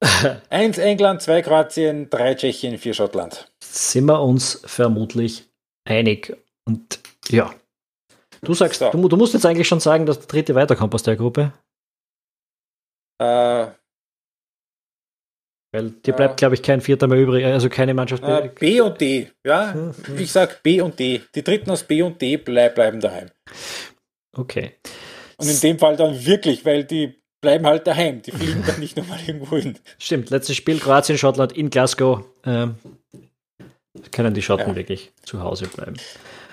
<laughs> Eins England, zwei Kroatien, drei Tschechien, vier Schottland. Sind wir uns vermutlich einig. Und ja. Du sagst, so. du, du, musst jetzt eigentlich schon sagen, dass der dritte weiterkommt aus der Gruppe. Äh, weil dir ja. bleibt, glaube ich, kein Vierter mehr übrig, also keine Mannschaft mehr. Äh, B und D, ja. Hm, hm. Ich sag B und D. Die Dritten aus B und D bleib, bleiben daheim. Okay. Und in dem Fall dann wirklich, weil die bleiben halt daheim. Die fliegen dann nicht nochmal irgendwo hin. <laughs> Stimmt, letztes Spiel Kroatien, Schottland in Glasgow. Ähm, können die Schotten ja. wirklich zu Hause bleiben.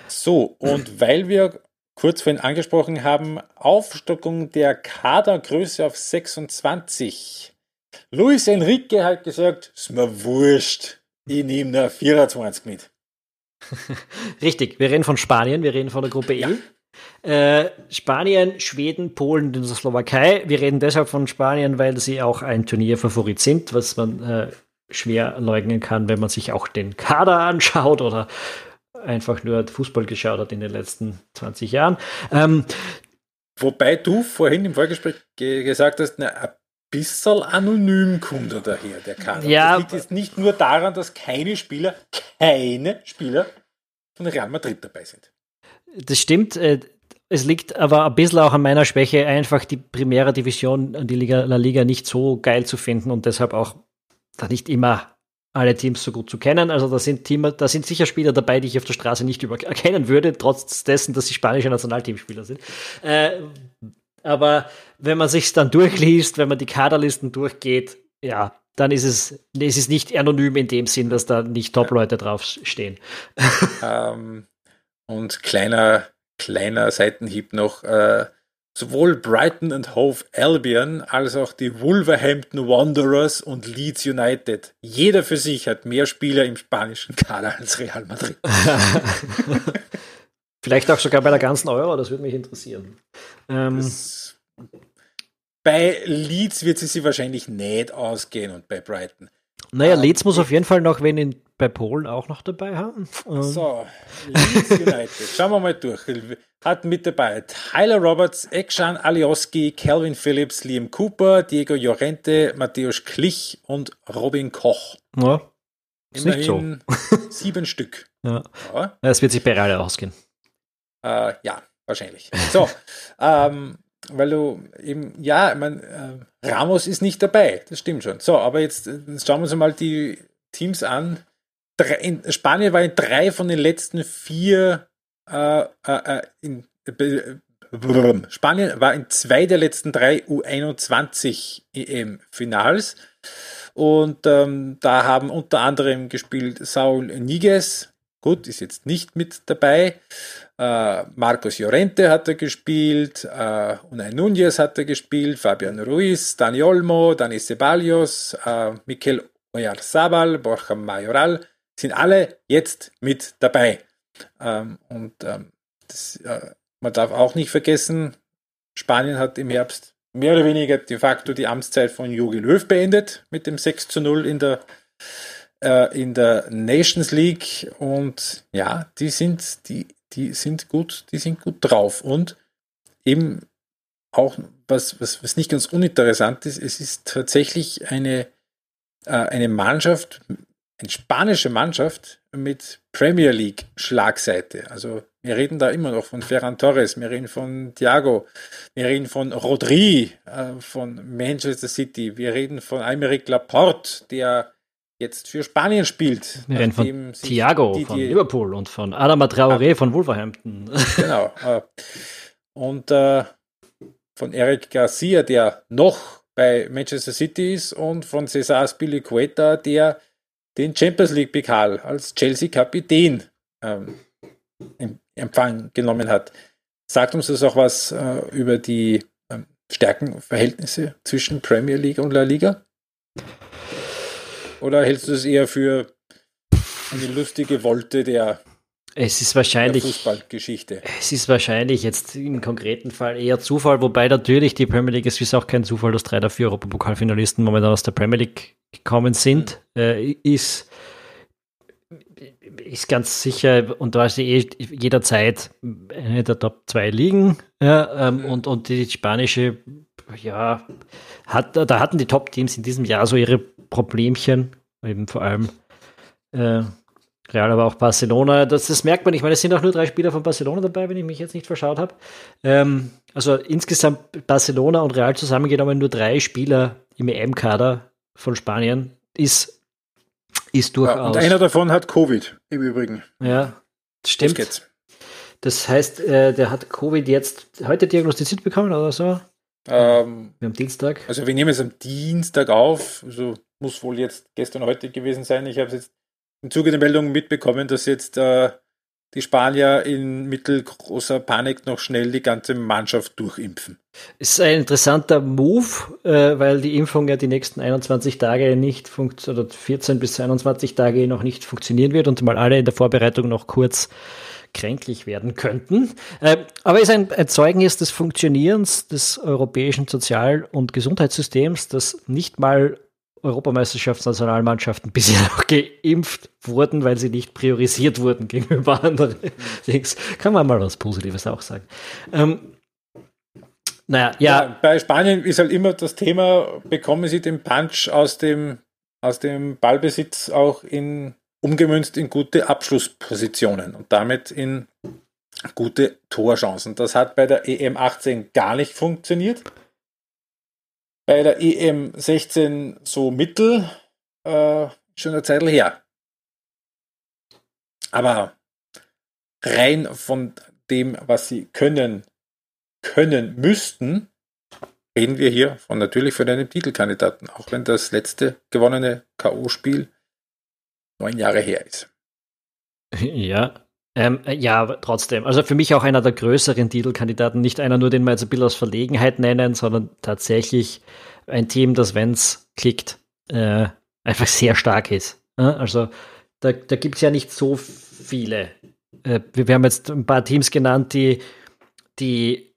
So, und weil wir kurz vorhin angesprochen haben, Aufstockung der Kadergröße auf 26 Luis Enrique hat gesagt, ist mir wurscht, ich nehme nur 24 mit. <laughs> Richtig, wir reden von Spanien, wir reden von der Gruppe E. Ja. Äh, Spanien, Schweden, Polen und Slowakei. Wir reden deshalb von Spanien, weil sie auch ein Turnierfavorit sind, was man äh, schwer leugnen kann, wenn man sich auch den Kader anschaut oder einfach nur Fußball geschaut hat in den letzten 20 Jahren. Ähm, Wobei du vorhin im Vorgespräch gesagt hast, na, bisschen anonym kommt er daher, der Kader. Ja, das liegt jetzt nicht nur daran, dass keine Spieler, keine Spieler von Real Madrid dabei sind. Das stimmt. Äh, es liegt aber ein bisschen auch an meiner Schwäche, einfach die Primera Division, die Liga, La Liga nicht so geil zu finden und deshalb auch da nicht immer alle Teams so gut zu kennen. Also da sind Team, da sind sicher Spieler dabei, die ich auf der Straße nicht erkennen würde, trotz dessen, dass sie spanische Nationalteamspieler sind. Äh, aber wenn man sich dann durchliest, wenn man die Kaderlisten durchgeht, ja, dann ist es, ist es nicht anonym in dem Sinn, dass da nicht Top-Leute draufstehen. <laughs> Ähm, und kleiner, kleiner Seitenhieb noch, äh, sowohl Brighton und Hove Albion als auch die Wolverhampton Wanderers und Leeds United. Jeder für sich hat mehr Spieler im spanischen Kader als Real Madrid. <laughs> Vielleicht auch sogar bei der ganzen Euro, das würde mich interessieren. Ähm, bei Leeds wird sie sich wahrscheinlich nicht ausgehen und bei Brighton. Naja, um, Leeds muss auf jeden Fall noch wen in, bei Polen auch noch dabei haben. Um. So, Leeds United. Schauen wir mal durch. Hat mit dabei Tyler Roberts, Ekshan Alioski, Calvin Phillips, Liam Cooper, Diego Llorente, Matthäus Klich und Robin Koch. Ja, ist Immerhin nicht so. sieben <laughs> Stück. Ja. ja. Es wird sich bei Real ausgehen. Äh, ja, wahrscheinlich. So, <laughs> ähm, weil du eben, ja, ich meine, äh, Ramos ist nicht dabei, das stimmt schon. So, aber jetzt, jetzt schauen wir uns mal die Teams an. Drei, in, Spanien war in drei von den letzten vier äh, äh, äh in, äh, Spanien war in zwei der letzten drei U21 EM-Finals. Und ähm, da haben unter anderem gespielt Saul Niguez, gut, ist jetzt nicht mit dabei. Äh, Marcos Llorente hat er gespielt, äh, Unai Núñez hat er gespielt, Fabian Ruiz, Dani Olmo, Dani Ceballos, äh, Mikel Oyarzabal, Borja Mayoral, sind alle jetzt mit dabei. Ähm, und ähm, das, äh, man darf auch nicht vergessen, Spanien hat im Herbst mehr oder weniger de facto die Amtszeit von Jogi Löw beendet mit dem 6 zu 0 in der, äh, in der Nations League. Und ja, die sind, die, die sind gut, die sind gut drauf. Und eben auch, was, was, was nicht ganz uninteressant ist, es ist tatsächlich eine, äh, eine Mannschaft, eine spanische Mannschaft mit Premier League Schlagseite. Also wir reden da immer noch von Ferran Torres, wir reden von Thiago, wir reden von Rodri äh, von Manchester City, wir reden von Aymeric Laporte, der jetzt für Spanien spielt. Reden von Thiago die, von Liverpool und von Adama Traoré ja, von Wolverhampton. <laughs> Genau. Und äh, von Eric Garcia, der noch bei Manchester City ist, und von Cesar Spilicueta, der den Champions League Pokal als Chelsea-Kapitän ähm, Empfang genommen hat. Sagt uns das auch was äh, über die ähm, Stärkenverhältnisse zwischen Premier League und La Liga? Oder hältst du es eher für eine lustige Wolte der, es ist wahrscheinlich, Fußballgeschichte? Es ist wahrscheinlich jetzt im konkreten Fall eher Zufall, wobei natürlich die Premier League, es ist auch kein Zufall, dass drei der vier Europapokalfinalisten momentan aus der Premier League gekommen sind, mhm. äh, ist ist ganz sicher, und da ist eh jederzeit eine der Top 2 Ligen. Ja, ähm, und, und die spanische, ja, hat, da hatten die Top-Teams in diesem Jahr so ihre Problemchen, eben vor allem äh, Real, aber auch Barcelona. Das, das merkt man, ich meine, es sind auch nur drei Spieler von Barcelona dabei, wenn ich mich jetzt nicht verschaut habe. Ähm, also insgesamt Barcelona und Real zusammengenommen nur drei Spieler im EM-Kader von Spanien ist ist durchaus. Ja, und einer davon hat Covid im Übrigen. Ja, stimmt. Das heißt, äh, der hat Covid jetzt heute diagnostiziert bekommen oder so? Ähm, wir haben Dienstag. Also wir nehmen es am Dienstag auf. Also muss wohl jetzt gestern heute gewesen sein. Ich habe es jetzt im Zuge der Meldung mitbekommen, dass jetzt äh, die Spanier in mittelgroßer Panik noch schnell die ganze Mannschaft durchimpfen. Ist ein interessanter Move, äh, weil die Impfung ja die nächsten 21 Tage nicht funktioniert, oder 14 bis 21 Tage noch nicht funktionieren wird und mal alle in der Vorbereitung noch kurz kränklich werden könnten. Äh, aber ist ein, ein Zeugnis des Funktionierens des europäischen Sozial- und Gesundheitssystems, das nicht mal Europameisterschaftsnationalmannschaften bisher <laughs> noch geimpft wurden, weil sie nicht priorisiert wurden gegenüber anderen Dings. Kann man mal was Positives auch sagen. Ähm, naja, ja. ja. Bei Spanien ist halt immer das Thema, bekommen sie den Punch aus dem, aus dem Ballbesitz auch in, umgemünzt in gute Abschlusspositionen und damit in gute Torchancen. Das hat bei der EM 18 gar nicht funktioniert bei der EM 16 so mittel, äh, schon eine Zeit her. Aber rein von dem, was sie können, können müssten, reden wir hier von natürlich für einen Titelkandidaten, auch wenn das letzte gewonnene K.O.-Spiel neun Jahre her ist. <laughs> Ja, ähm, ja, trotzdem. Also für mich auch einer der größeren Titelkandidaten. Nicht einer nur, den wir jetzt ein bisschen aus Verlegenheit nennen, sondern tatsächlich ein Team, das, wenn es klickt, äh, einfach sehr stark ist. Also da, da gibt es ja nicht so viele. Äh, wir haben jetzt ein paar Teams genannt, die, die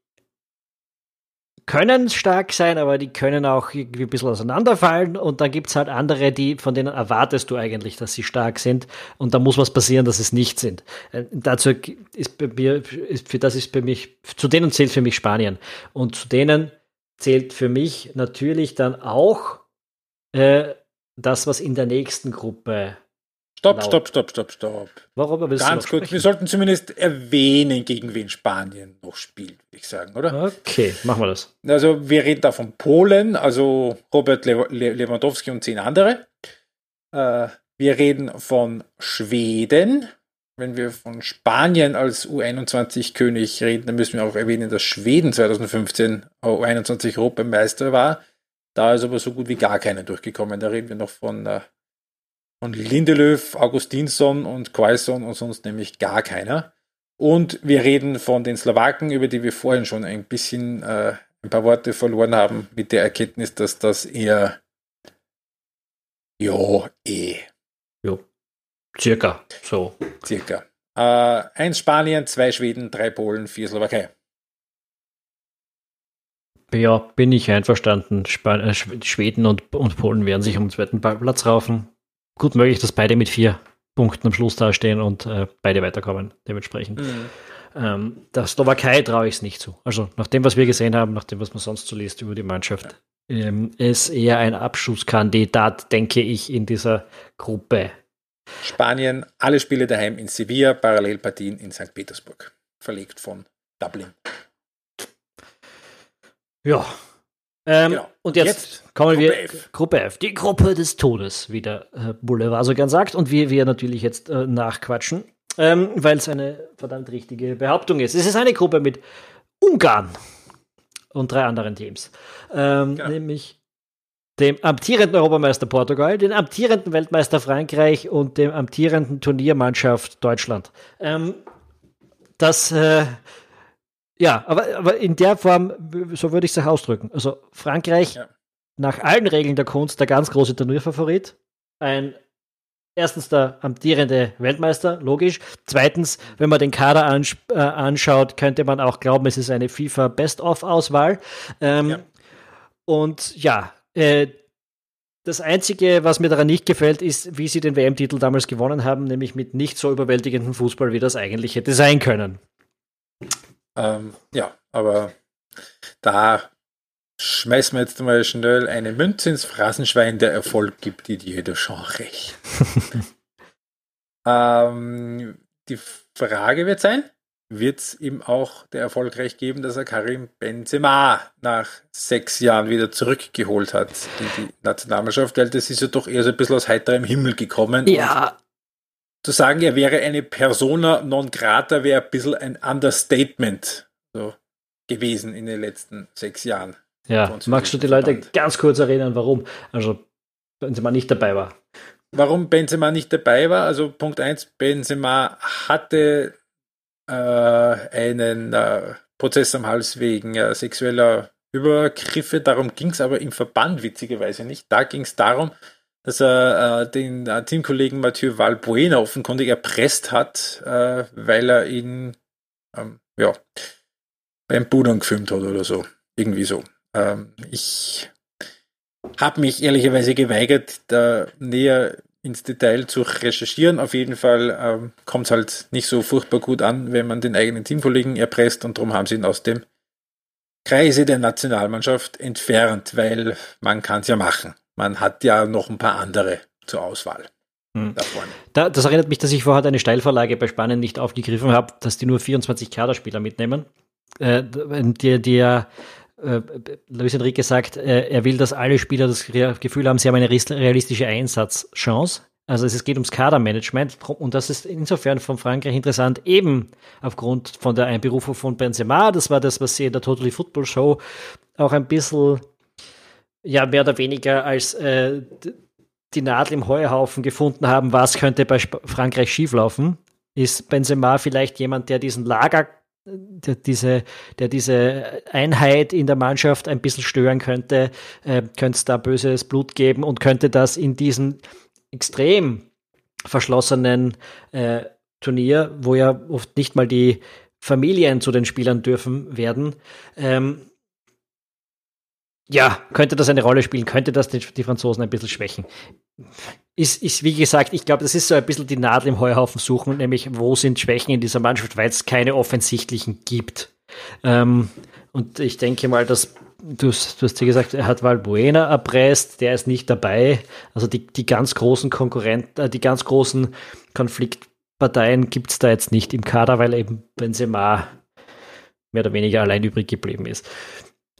können stark sein, aber die können auch irgendwie ein bisschen auseinanderfallen. Und dann gibt es halt andere, die, von denen erwartest du eigentlich, dass sie stark sind. Und da muss was passieren, dass es nicht sind. Äh, dazu ist bei mir, ist, für das ist bei mich, zu denen zählt für mich Spanien. Und zu denen zählt für mich natürlich dann auch äh, das, was in der nächsten Gruppe Stopp, stopp, stopp, stopp, stopp. Warum willst Ganz kurz, wir sollten zumindest erwähnen, gegen wen Spanien noch spielt, würde ich sagen, oder? Okay, machen wir das. Also wir reden da von Polen, also Robert Le Le Lewandowski und zehn andere. Äh, wir reden von Schweden. Wenn wir von Spanien als U21-König reden, dann müssen wir auch erwähnen, dass Schweden 2015 U21-Europameister war. Da ist aber so gut wie gar keiner durchgekommen. Da reden wir noch von äh, Von Lindelöf, Augustinsson und Quaison und sonst nämlich gar keiner. Und wir reden von den Slowaken, über die wir vorhin schon ein bisschen äh, ein paar Worte verloren haben, mit der Erkenntnis, dass das eher jo, eh. Jo. Circa. So. Circa. Äh, eins Spanien, zwei Schweden, drei Polen, vier Slowakei. Ja, bin ich einverstanden. Span äh, Schweden und, und Polen werden sich um den zweiten Platz raufen. Gut möglich, dass beide mit vier Punkten am Schluss dastehen und äh, beide weiterkommen, dementsprechend. Mhm. Ähm, der Slowakei traue ich es nicht zu. Also nach dem, was wir gesehen haben, nach dem, was man sonst so liest über die Mannschaft, ähm, ist eher ein Abschusskandidat, denke ich, in dieser Gruppe. Spanien, alle Spiele daheim in Sevilla, Parallelpartien in St. Petersburg. Verlegt von Dublin. Ja. Ähm, genau. Und jetzt, jetzt kommen Gruppe wir F. Gruppe F, die Gruppe des Todes, wie der äh, Boulevard so gern sagt, und wir, wir natürlich jetzt äh, nachquatschen, ähm, weil es eine verdammt richtige Behauptung ist. Es ist eine Gruppe mit Ungarn und drei anderen Teams, ähm, genau. nämlich dem amtierenden Europameister Portugal, den amtierenden Weltmeister Frankreich und dem amtierenden Turniermannschaft Deutschland. Ähm, das, äh, ja, aber, aber in der Form, so würde ich es ausdrücken. Also Frankreich ja. nach allen Regeln der Kunst der ganz große Turnierfavorit. Ein erstens der amtierende Weltmeister, logisch. Zweitens, wenn man den Kader ans äh, anschaut, könnte man auch glauben, es ist eine FIFA Best-of-Auswahl. Ähm, ja. Und ja, äh, das Einzige, was mir daran nicht gefällt, ist, wie sie den WM-Titel damals gewonnen haben, nämlich mit nicht so überwältigenden Fußball, wie das eigentlich hätte sein können. Ähm, ja, aber da schmeißen wir jetzt mal schnell eine Münze ins Phrasenschwein, der Erfolg gibt die jeder schon recht. <laughs> ähm, die Frage wird sein, wird es ihm auch der Erfolg geben, dass er Karim Benzema nach sechs Jahren wieder zurückgeholt hat in die Nationalmannschaft, weil das ist ja doch eher so ein bisschen aus heiterem Himmel gekommen. Ja. Zu sagen, er wäre eine Persona non grata, wäre ein bisschen ein Understatement so, gewesen in den letzten sechs Jahren. Ja, magst du die Leute ganz kurz erinnern, warum? Also Benzema nicht dabei war. Warum Benzema nicht dabei war? Also Punkt 1, Benzema hatte äh, einen äh, Prozess am Hals wegen äh, sexueller Übergriffe. Darum ging es aber im Verband witzigerweise nicht. Da ging es darum, dass er äh, den äh, Teamkollegen Mathieu Valbuena offenkundig erpresst hat, äh, weil er ihn ähm, ja, beim Budern gefilmt hat oder so. Irgendwie so. Ähm, ich habe mich ehrlicherweise geweigert, da näher ins Detail zu recherchieren. Auf jeden Fall ähm, kommt es halt nicht so furchtbar gut an, wenn man den eigenen Teamkollegen erpresst und darum haben sie ihn aus dem Kreise der Nationalmannschaft entfernt, weil man kann es ja machen. Man hat ja noch ein paar andere zur Auswahl. Hm. Da, das erinnert mich, dass ich vorher eine Steilvorlage bei Spanien nicht aufgegriffen habe, dass die nur 24 Kaderspieler mitnehmen. Äh, die, die ja äh, Luis Enrique sagt, äh, er will, dass alle Spieler das Gefühl haben, sie haben eine realistische Einsatzchance. Also es geht ums Kadermanagement und das ist insofern von Frankreich interessant, eben aufgrund von der Einberufung von Benzema. Das war das, was sie in der Totally Football Show auch ein bisschen, ja, mehr oder weniger als äh, die Nadel im Heuhaufen gefunden haben, was könnte bei Frankreich schieflaufen. Ist Benzema vielleicht jemand, der diesen Lager der diese, der diese Einheit in der Mannschaft ein bisschen stören könnte, äh, könnte es da böses Blut geben und könnte das in diesem extrem verschlossenen äh, Turnier, wo ja oft nicht mal die Familien zu den Spielern dürfen werden, ähm, ja, könnte das eine Rolle spielen, könnte das die, die Franzosen ein bisschen schwächen. Ist, ist, wie gesagt, ich glaube, das ist so ein bisschen die Nadel im Heuhaufen suchen, nämlich wo sind Schwächen in dieser Mannschaft, weil es keine offensichtlichen gibt. Ähm, und ich denke mal, dass du, du hast ja gesagt, er hat Valbuena erpresst, der ist nicht dabei. Also die, die ganz großen Konkurrenten, äh, die ganz großen Konfliktparteien gibt es da jetzt nicht im Kader, weil eben Benzema mehr oder weniger allein übrig geblieben ist.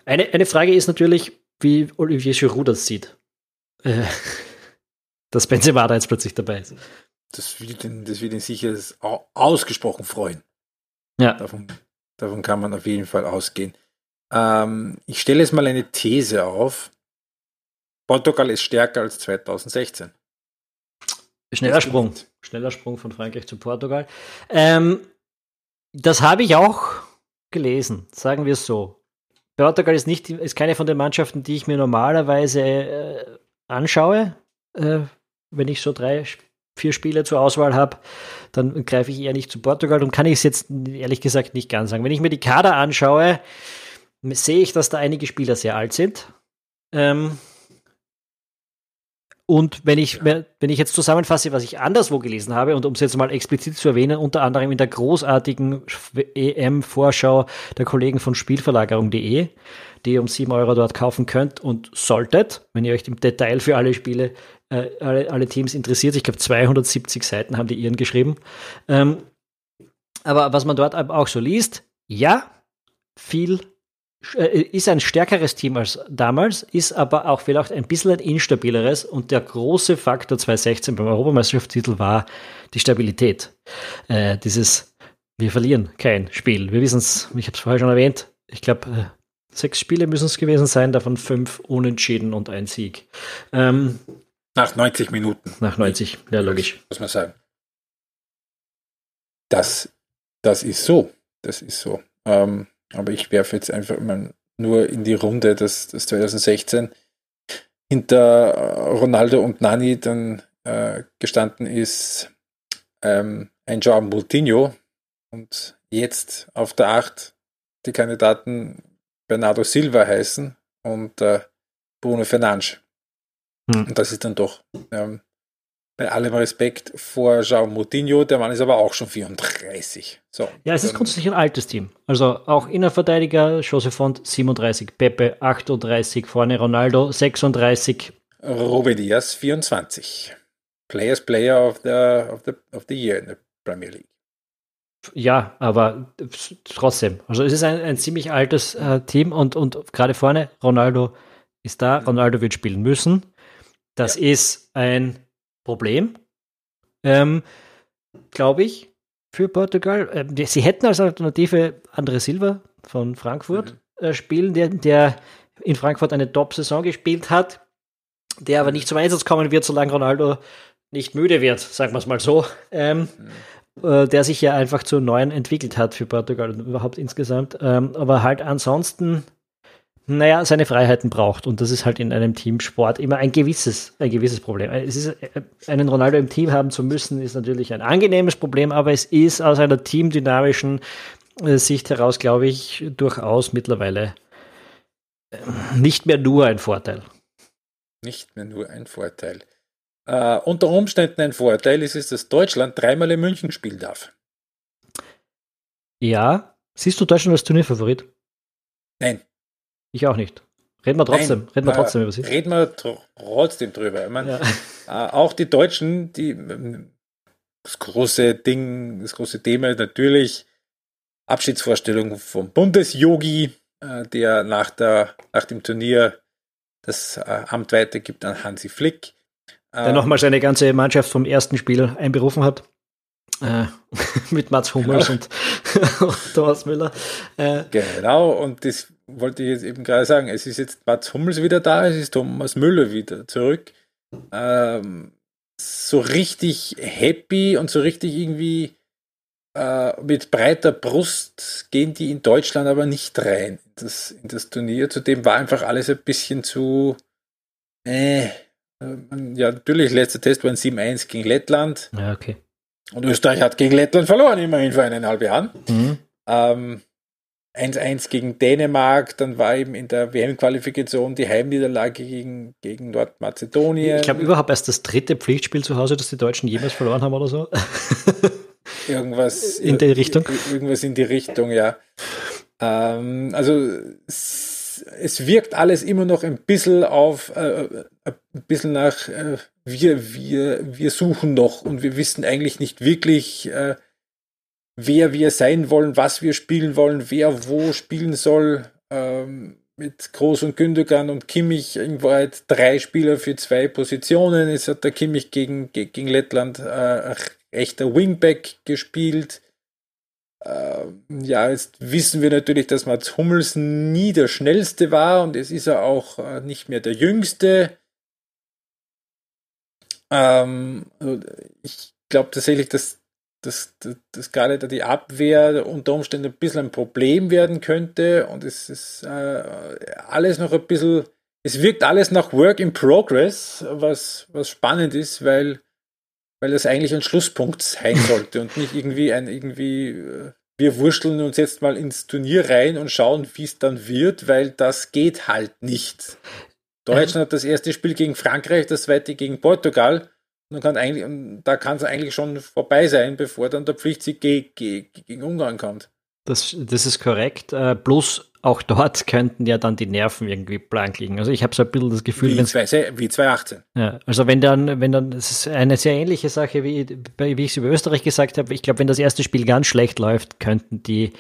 Eine, eine Frage ist natürlich, wie Olivier Giroud das sieht. Äh, dass Benzema da jetzt plötzlich dabei ist. Das wird ihn, das wird ihn sicher ausgesprochen freuen. Ja. Davon, davon kann man auf jeden Fall ausgehen. Ähm, ich stelle jetzt mal eine These auf. Portugal ist stärker als 2016. Schneller Sprung. Schneller Sprung von Frankreich zu Portugal. Ähm, das habe ich auch gelesen, sagen wir es so. Portugal ist, nicht, ist keine von den Mannschaften, die ich mir normalerweise äh, anschaue. Äh, wenn ich so drei, vier Spiele zur Auswahl habe, dann greife ich eher nicht zu Portugal und kann ich es jetzt ehrlich gesagt nicht ganz sagen. Wenn ich mir die Kader anschaue, sehe ich, dass da einige Spieler sehr alt sind. Ähm, und wenn ich, wenn ich jetzt zusammenfasse, was ich anderswo gelesen habe, und um es jetzt mal explizit zu erwähnen, unter anderem in der großartigen EM-Vorschau der Kollegen von Spielverlagerung.de, die ihr um 7 Euro dort kaufen könnt und solltet, wenn ihr euch im Detail für alle Spiele, äh, alle, alle, Teams interessiert. Ich glaube, 270 Seiten haben die ihren geschrieben. Ähm, aber was man dort auch so liest, ja, viel ist ein stärkeres Team als damals, ist aber auch vielleicht ein bisschen ein instabileres und der große Faktor 2016 beim Europameisterschaftstitel war die Stabilität. Äh, dieses, wir verlieren kein Spiel. Wir wissen es, ich habe es vorher schon erwähnt, ich glaube, äh, sechs Spiele müssen es gewesen sein, davon fünf unentschieden und ein Sieg. Ähm, nach 90 Minuten. Nach 90, ja logisch. Muss man sagen. Das, das ist so. Das ist so. Ähm, aber ich werfe jetzt einfach mal nur in die Runde, dass das 2016 hinter äh, Ronaldo und Nani dann äh, gestanden ist ähm, ein Joao Moutinho und jetzt auf der 8 die Kandidaten Bernardo Silva heißen und äh, Bruno Fernandes. Hm. Und das ist dann doch ähm, bei allem Respekt vor João Moutinho, der Mann ist aber auch schon 34. So, ja, es ist grundsätzlich ein altes Team. Also auch Innenverteidiger, José Font 37, Pepe 38, vorne Ronaldo 36. Ruben Diaz 24. Players Player of the, of the, of the Year in der Premier League. Ja, aber trotzdem. Also es ist ein, ein ziemlich altes äh, Team und, und gerade vorne Ronaldo ist da. Ronaldo wird spielen müssen. Das ja. ist ein Problem, ähm, glaube ich, für Portugal. Ähm, sie hätten als Alternative Andre Silva von Frankfurt mhm. äh, spielen, der, der in Frankfurt eine Top-Saison gespielt hat, der aber nicht zum Einsatz kommen wird, solange Ronaldo nicht müde wird, sagen wir es mal so. Ähm, mhm. äh, der sich ja einfach zu neuen entwickelt hat für Portugal und überhaupt insgesamt. Ähm, aber halt ansonsten naja, seine Freiheiten braucht. Und das ist halt in einem Teamsport immer ein gewisses, ein gewisses Problem. Es ist, äh, einen Ronaldo im Team haben zu müssen, ist natürlich ein angenehmes Problem, aber es ist aus einer teamdynamischen äh, Sicht heraus, glaube ich, durchaus mittlerweile äh, nicht mehr nur ein Vorteil. Nicht mehr nur ein Vorteil. Uh, unter Umständen ein Vorteil ist es, dass Deutschland dreimal in München spielen darf. Ja. Siehst du Deutschland als Turnierfavorit? Nein. Ich auch nicht. Reden wir trotzdem, Nein, reden wir trotzdem über sie. Reden wir trotzdem drüber. Ich meine, ja. äh, auch die Deutschen, die das große Ding, das große Thema ist natürlich Abschiedsvorstellung vom Bundesyogi, äh, der nach, der, nach dem Turnier das äh, Amt weitergibt an Hansi Flick. Der ähm, nochmal seine ganze Mannschaft vom ersten Spiel einberufen hat. Äh, <laughs> mit Mats Hummels genau. <laughs> und Thomas Müller. Äh, genau, und das wollte ich jetzt eben gerade sagen. Es ist jetzt Mats Hummels wieder da, es ist Thomas Müller wieder zurück. Ähm, so richtig happy und so richtig irgendwie äh, mit breiter Brust gehen die in Deutschland aber nicht rein in das, in das Turnier. Zudem war einfach alles ein bisschen zu. Äh, ja, natürlich, letzter Test war ein 7-1 gegen Lettland. Ja, okay. Und Österreich hat gegen Lettland verloren, immerhin vor eineinhalb Jahren. Mhm. Ähm, 1-1 gegen Dänemark, dann war eben in der WM-Qualifikation die Heimniederlage gegen, gegen Nordmazedonien. Ich glaube überhaupt erst das dritte Pflichtspiel zu Hause, das die Deutschen jemals verloren haben oder so. <laughs> irgendwas in die Richtung. Irgendwas in die Richtung, ja. Ähm, also es, wirkt alles immer noch ein bisschen auf, äh, ein bisschen nach, äh, wir, wir, wir suchen noch und wir wissen eigentlich nicht wirklich, äh, wer wir sein wollen, was wir spielen wollen, wer wo spielen soll. Ähm, mit Groß und Gündogan und Kimmich in Wahrheit drei Spieler für zwei Positionen. Es hat der Kimmich gegen, gegen Lettland äh, echter Wingback gespielt. Äh, ja, jetzt wissen wir natürlich, dass Mats Hummels nie der schnellste war und es ist er auch äh, nicht mehr der jüngste. Ähm, ich glaube tatsächlich, dass, dass, dass, dass gerade da die Abwehr unter Umständen ein bisschen ein Problem werden könnte und es ist äh, alles noch ein bisschen, es wirkt alles nach Work in Progress, was, was spannend ist, weil, weil das eigentlich ein Schlusspunkt sein sollte und nicht irgendwie ein irgendwie äh, wir wursteln uns jetzt mal ins Turnier rein und schauen, wie es dann wird, weil das geht halt nicht. Deutschland hat das erste Spiel gegen Frankreich, das zweite gegen Portugal. Und kann eigentlich, und da kann es eigentlich schon vorbei sein, bevor dann der Pflichtsieg ge ge gegen Ungarn kommt. Das, das ist korrekt. Äh, plus auch dort <laughs> könnten ja dann die Nerven irgendwie blank liegen. Also ich habe so ein bisschen das Gefühl, wie, zwei, wie 2018. Ja, also wenn dann, wenn dann, es ist eine sehr ähnliche Sache, wie, wie ich es über Österreich gesagt habe. Ich glaube, wenn das erste Spiel ganz schlecht läuft, könnten die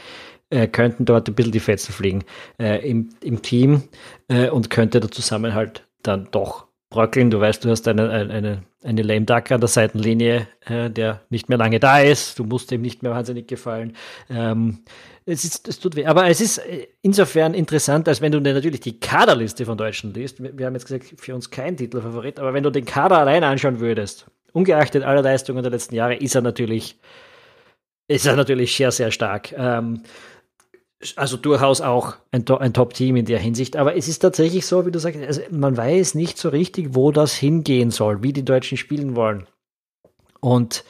äh, könnten dort ein bisschen die Fetzen fliegen äh, im, im Team äh, und könnte der Zusammenhalt dann doch bröckeln. Du weißt, du hast eine, eine, eine Lame Duck an der Seitenlinie, äh, der nicht mehr lange da ist. Du musst ihm nicht mehr wahnsinnig gefallen. Ähm, es, ist, es tut weh. Aber es ist äh, insofern interessant, als wenn du natürlich die Kaderliste von Deutschen liest. Wir haben jetzt gesagt, für uns kein Titelfavorit, aber wenn du den Kader allein anschauen würdest, ungeachtet aller Leistungen der letzten Jahre, ist er natürlich, ist er natürlich sehr, sehr stark. Ähm, also durchaus auch ein, ein Top-Team in der Hinsicht. Aber es ist tatsächlich so, wie du sagst, also man weiß nicht so richtig, wo das hingehen soll, wie die Deutschen spielen wollen. Und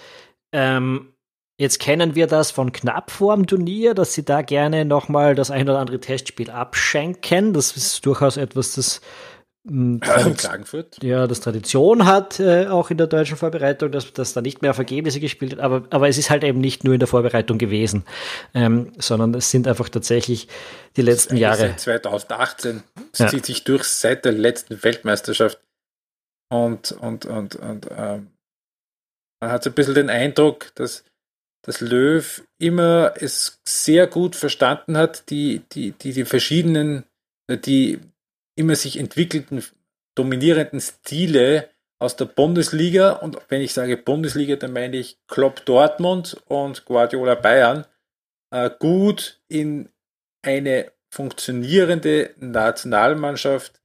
ähm, jetzt kennen wir das von knapp vor dem Turnier, dass sie da gerne nochmal das ein oder andere Testspiel abschenken. Das ist durchaus etwas, das Klagenfurt. Ja, das Tradition hat, äh, auch in der deutschen Vorbereitung, dass, dass da nicht mehr auf Ergebnisse gespielt wird, aber, aber es ist halt eben nicht nur in der Vorbereitung gewesen, ähm, sondern es sind einfach tatsächlich die letzten Jahre. Seit 2018. Es ja. zieht sich durch seit der letzten Weltmeisterschaft. Und, und, und, und ähm, man hat so ein bisschen den Eindruck, dass, dass Löw immer es sehr gut verstanden hat, die, die, die, die verschiedenen, die, immer sich entwickelten, dominierenden Stile aus der Bundesliga, und wenn ich sage Bundesliga, dann meine ich Klopp Dortmund und Guardiola Bayern, äh, gut in eine funktionierende Nationalmannschaft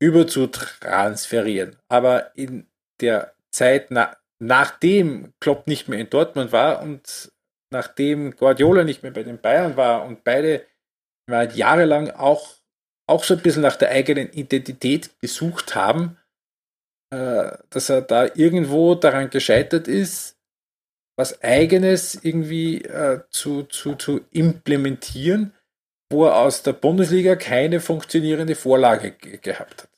überzutransferieren. Aber in der Zeit, na, nachdem Klopp nicht mehr in Dortmund war und nachdem Guardiola nicht mehr bei den Bayern war und beide jahrelang auch auch so ein bisschen nach der eigenen Identität gesucht haben, äh, dass er da irgendwo daran gescheitert ist, was eigenes irgendwie äh, zu, zu, zu implementieren, wo er aus der Bundesliga keine funktionierende Vorlage gehabt hat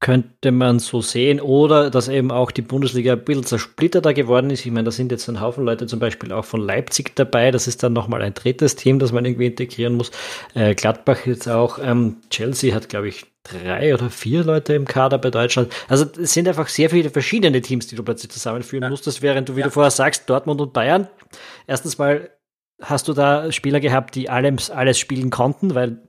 könnte man so sehen. Oder dass eben auch die Bundesliga ein bisschen zersplitterter geworden ist. Ich meine, da sind jetzt ein Haufen Leute zum Beispiel auch von Leipzig dabei. Das ist dann nochmal ein drittes Team, das man irgendwie integrieren muss. Äh, Gladbach jetzt auch. Ähm, Chelsea hat, glaube ich, drei oder vier Leute im Kader bei Deutschland. Also es sind einfach sehr viele verschiedene Teams, die du plötzlich zusammenführen ja. musstest, während du, wie ja. du vorher sagst, Dortmund und Bayern. Erstens mal hast du da Spieler gehabt, die alles, alles spielen konnten, weil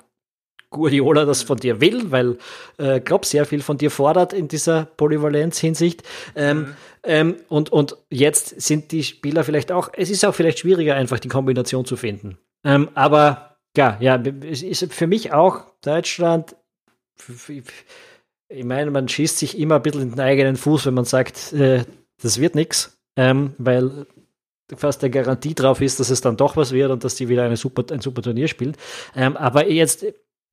Guardiola das von dir will, weil äh, Klopp sehr viel von dir fordert in dieser Polyvalenz-Hinsicht. Ähm, mhm. ähm, und, und jetzt sind die Spieler vielleicht auch, es ist auch vielleicht schwieriger, einfach die Kombination zu finden. Ähm, aber ja, ja, es ist für mich auch Deutschland, ich meine, man schießt sich immer ein bisschen in den eigenen Fuß, wenn man sagt, äh, das wird nichts, ähm, weil fast eine Garantie drauf ist, dass es dann doch was wird und dass die wieder eine super, ein super Turnier spielt. Ähm, aber jetzt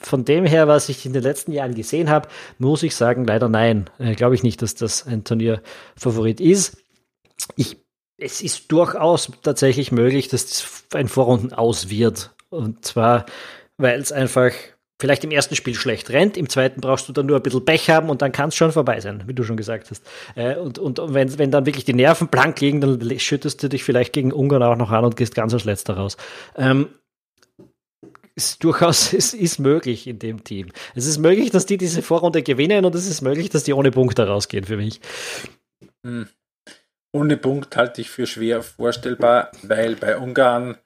von dem her, was ich in den letzten Jahren gesehen habe, muss ich sagen, leider nein. Äh, Glaube ich nicht, dass das ein Turnierfavorit ist. Ich, es ist durchaus tatsächlich möglich, dass das ein Vorrunden aus wird. Und zwar, weil es einfach vielleicht im ersten Spiel schlecht rennt, im zweiten brauchst du dann nur ein bisschen Pech haben und dann kann es schon vorbei sein, wie du schon gesagt hast. Äh, und und wenn, wenn dann wirklich die Nerven blank liegen, dann schüttest du dich vielleicht gegen Ungarn auch noch an und gehst ganz als letzter raus. Ähm, ist durchaus, <laughs> es ist möglich in dem Team. Es ist möglich, dass die diese Vorrunde gewinnen und es ist möglich, dass die ohne Punkte rausgehen für mich. Hm. Ohne Punkt halte ich für schwer vorstellbar, weil bei Ungarn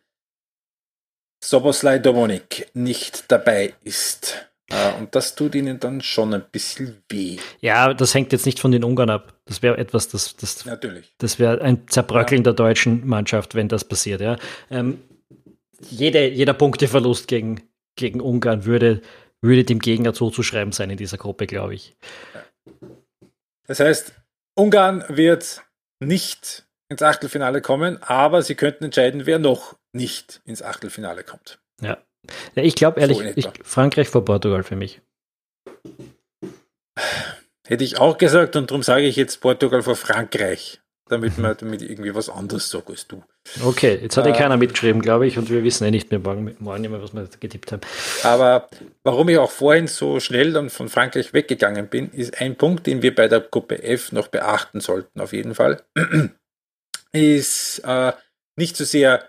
Soboslai Domonik nicht dabei ist. Äh, und das tut ihnen dann schon ein bisschen weh. Ja, das hängt jetzt nicht von den Ungarn ab. Das wäre etwas, das, das, Natürlich. das wäre ein Zerbröckeln ja. der deutschen Mannschaft, wenn das passiert. Ja. Ähm, jede, jeder Punkteverlust gegen, gegen Ungarn würde, würde dem Gegner zuzuschreiben sein in dieser Gruppe, glaube ich. Das heißt, Ungarn wird nicht ins Achtelfinale kommen, aber sie könnten entscheiden, wer noch nicht ins Achtelfinale kommt. Ja. ja ich glaube ehrlich, so ich, Frankreich vor Portugal für mich. Hätte ich auch gesagt und darum sage ich jetzt Portugal vor Frankreich, damit man damit irgendwie was anderes sagt als du. Okay, jetzt hat äh, eh keiner mitgeschrieben, glaube ich, und wir wissen eh nicht mehr morgen, morgen immer, was wir getippt haben. Aber warum ich auch vorhin so schnell dann von Frankreich weggegangen bin, ist ein Punkt, den wir bei der Gruppe F noch beachten sollten, auf jeden Fall, <clears throat> ist äh, nicht so sehr,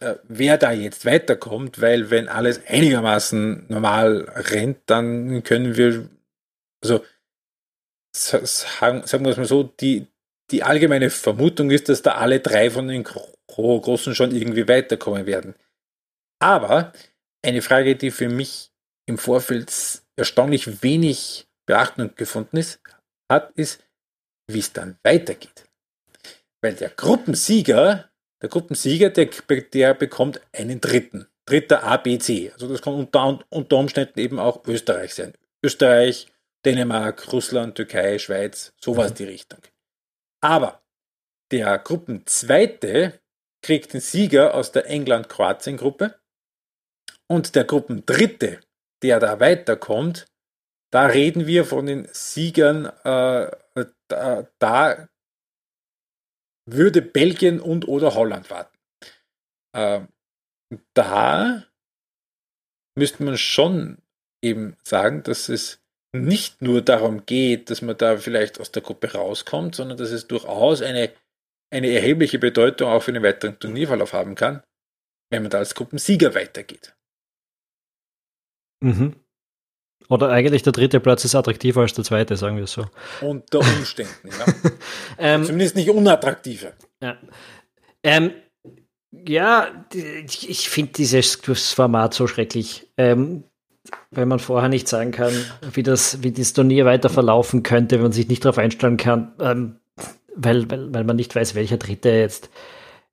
äh, wer da jetzt weiterkommt, weil wenn alles einigermaßen normal rennt, dann können wir, also sagen, sagen wir es mal so, die, die allgemeine Vermutung ist, dass da alle drei von den Großen schon irgendwie weiterkommen werden. Aber eine Frage, die für mich im Vorfeld erstaunlich wenig Beachtung gefunden ist, hat, ist, wie es dann weitergeht. Weil der Gruppensieger, der Gruppensieger, der, der bekommt einen dritten. Dritter A, B, C. Also das kann unter, unter Umständen eben auch Österreich sein. Österreich, Dänemark, Russland, Türkei, Schweiz, sowas mhm. die Richtung. Aber der Gruppenzweite kriegt den Sieger aus der England-Kroatien-Gruppe und der Gruppendritte, der da weiterkommt, da reden wir von den Siegern, äh, da, da, würde Belgien und oder Holland warten. Äh, da müsste man schon eben sagen, dass es nicht nur darum geht, dass man da vielleicht aus der Gruppe rauskommt, sondern dass es durchaus eine, eine erhebliche Bedeutung auch für den weiteren Turnierverlauf haben kann, wenn man da als Gruppensieger weitergeht. Mhm. Oder eigentlich der dritte Platz ist attraktiver als der zweite, sagen wir es so. Unter Umständen, ja. <laughs> ähm, Zumindest nicht unattraktiver. Ja. Ähm, ja, ich finde dieses Format so schrecklich. Ähm, weil man vorher nicht sagen kann, wie das, wie das Turnier weiter verlaufen könnte, wenn man sich nicht darauf einstellen kann, ähm, weil, weil, weil man nicht weiß, welcher Dritte jetzt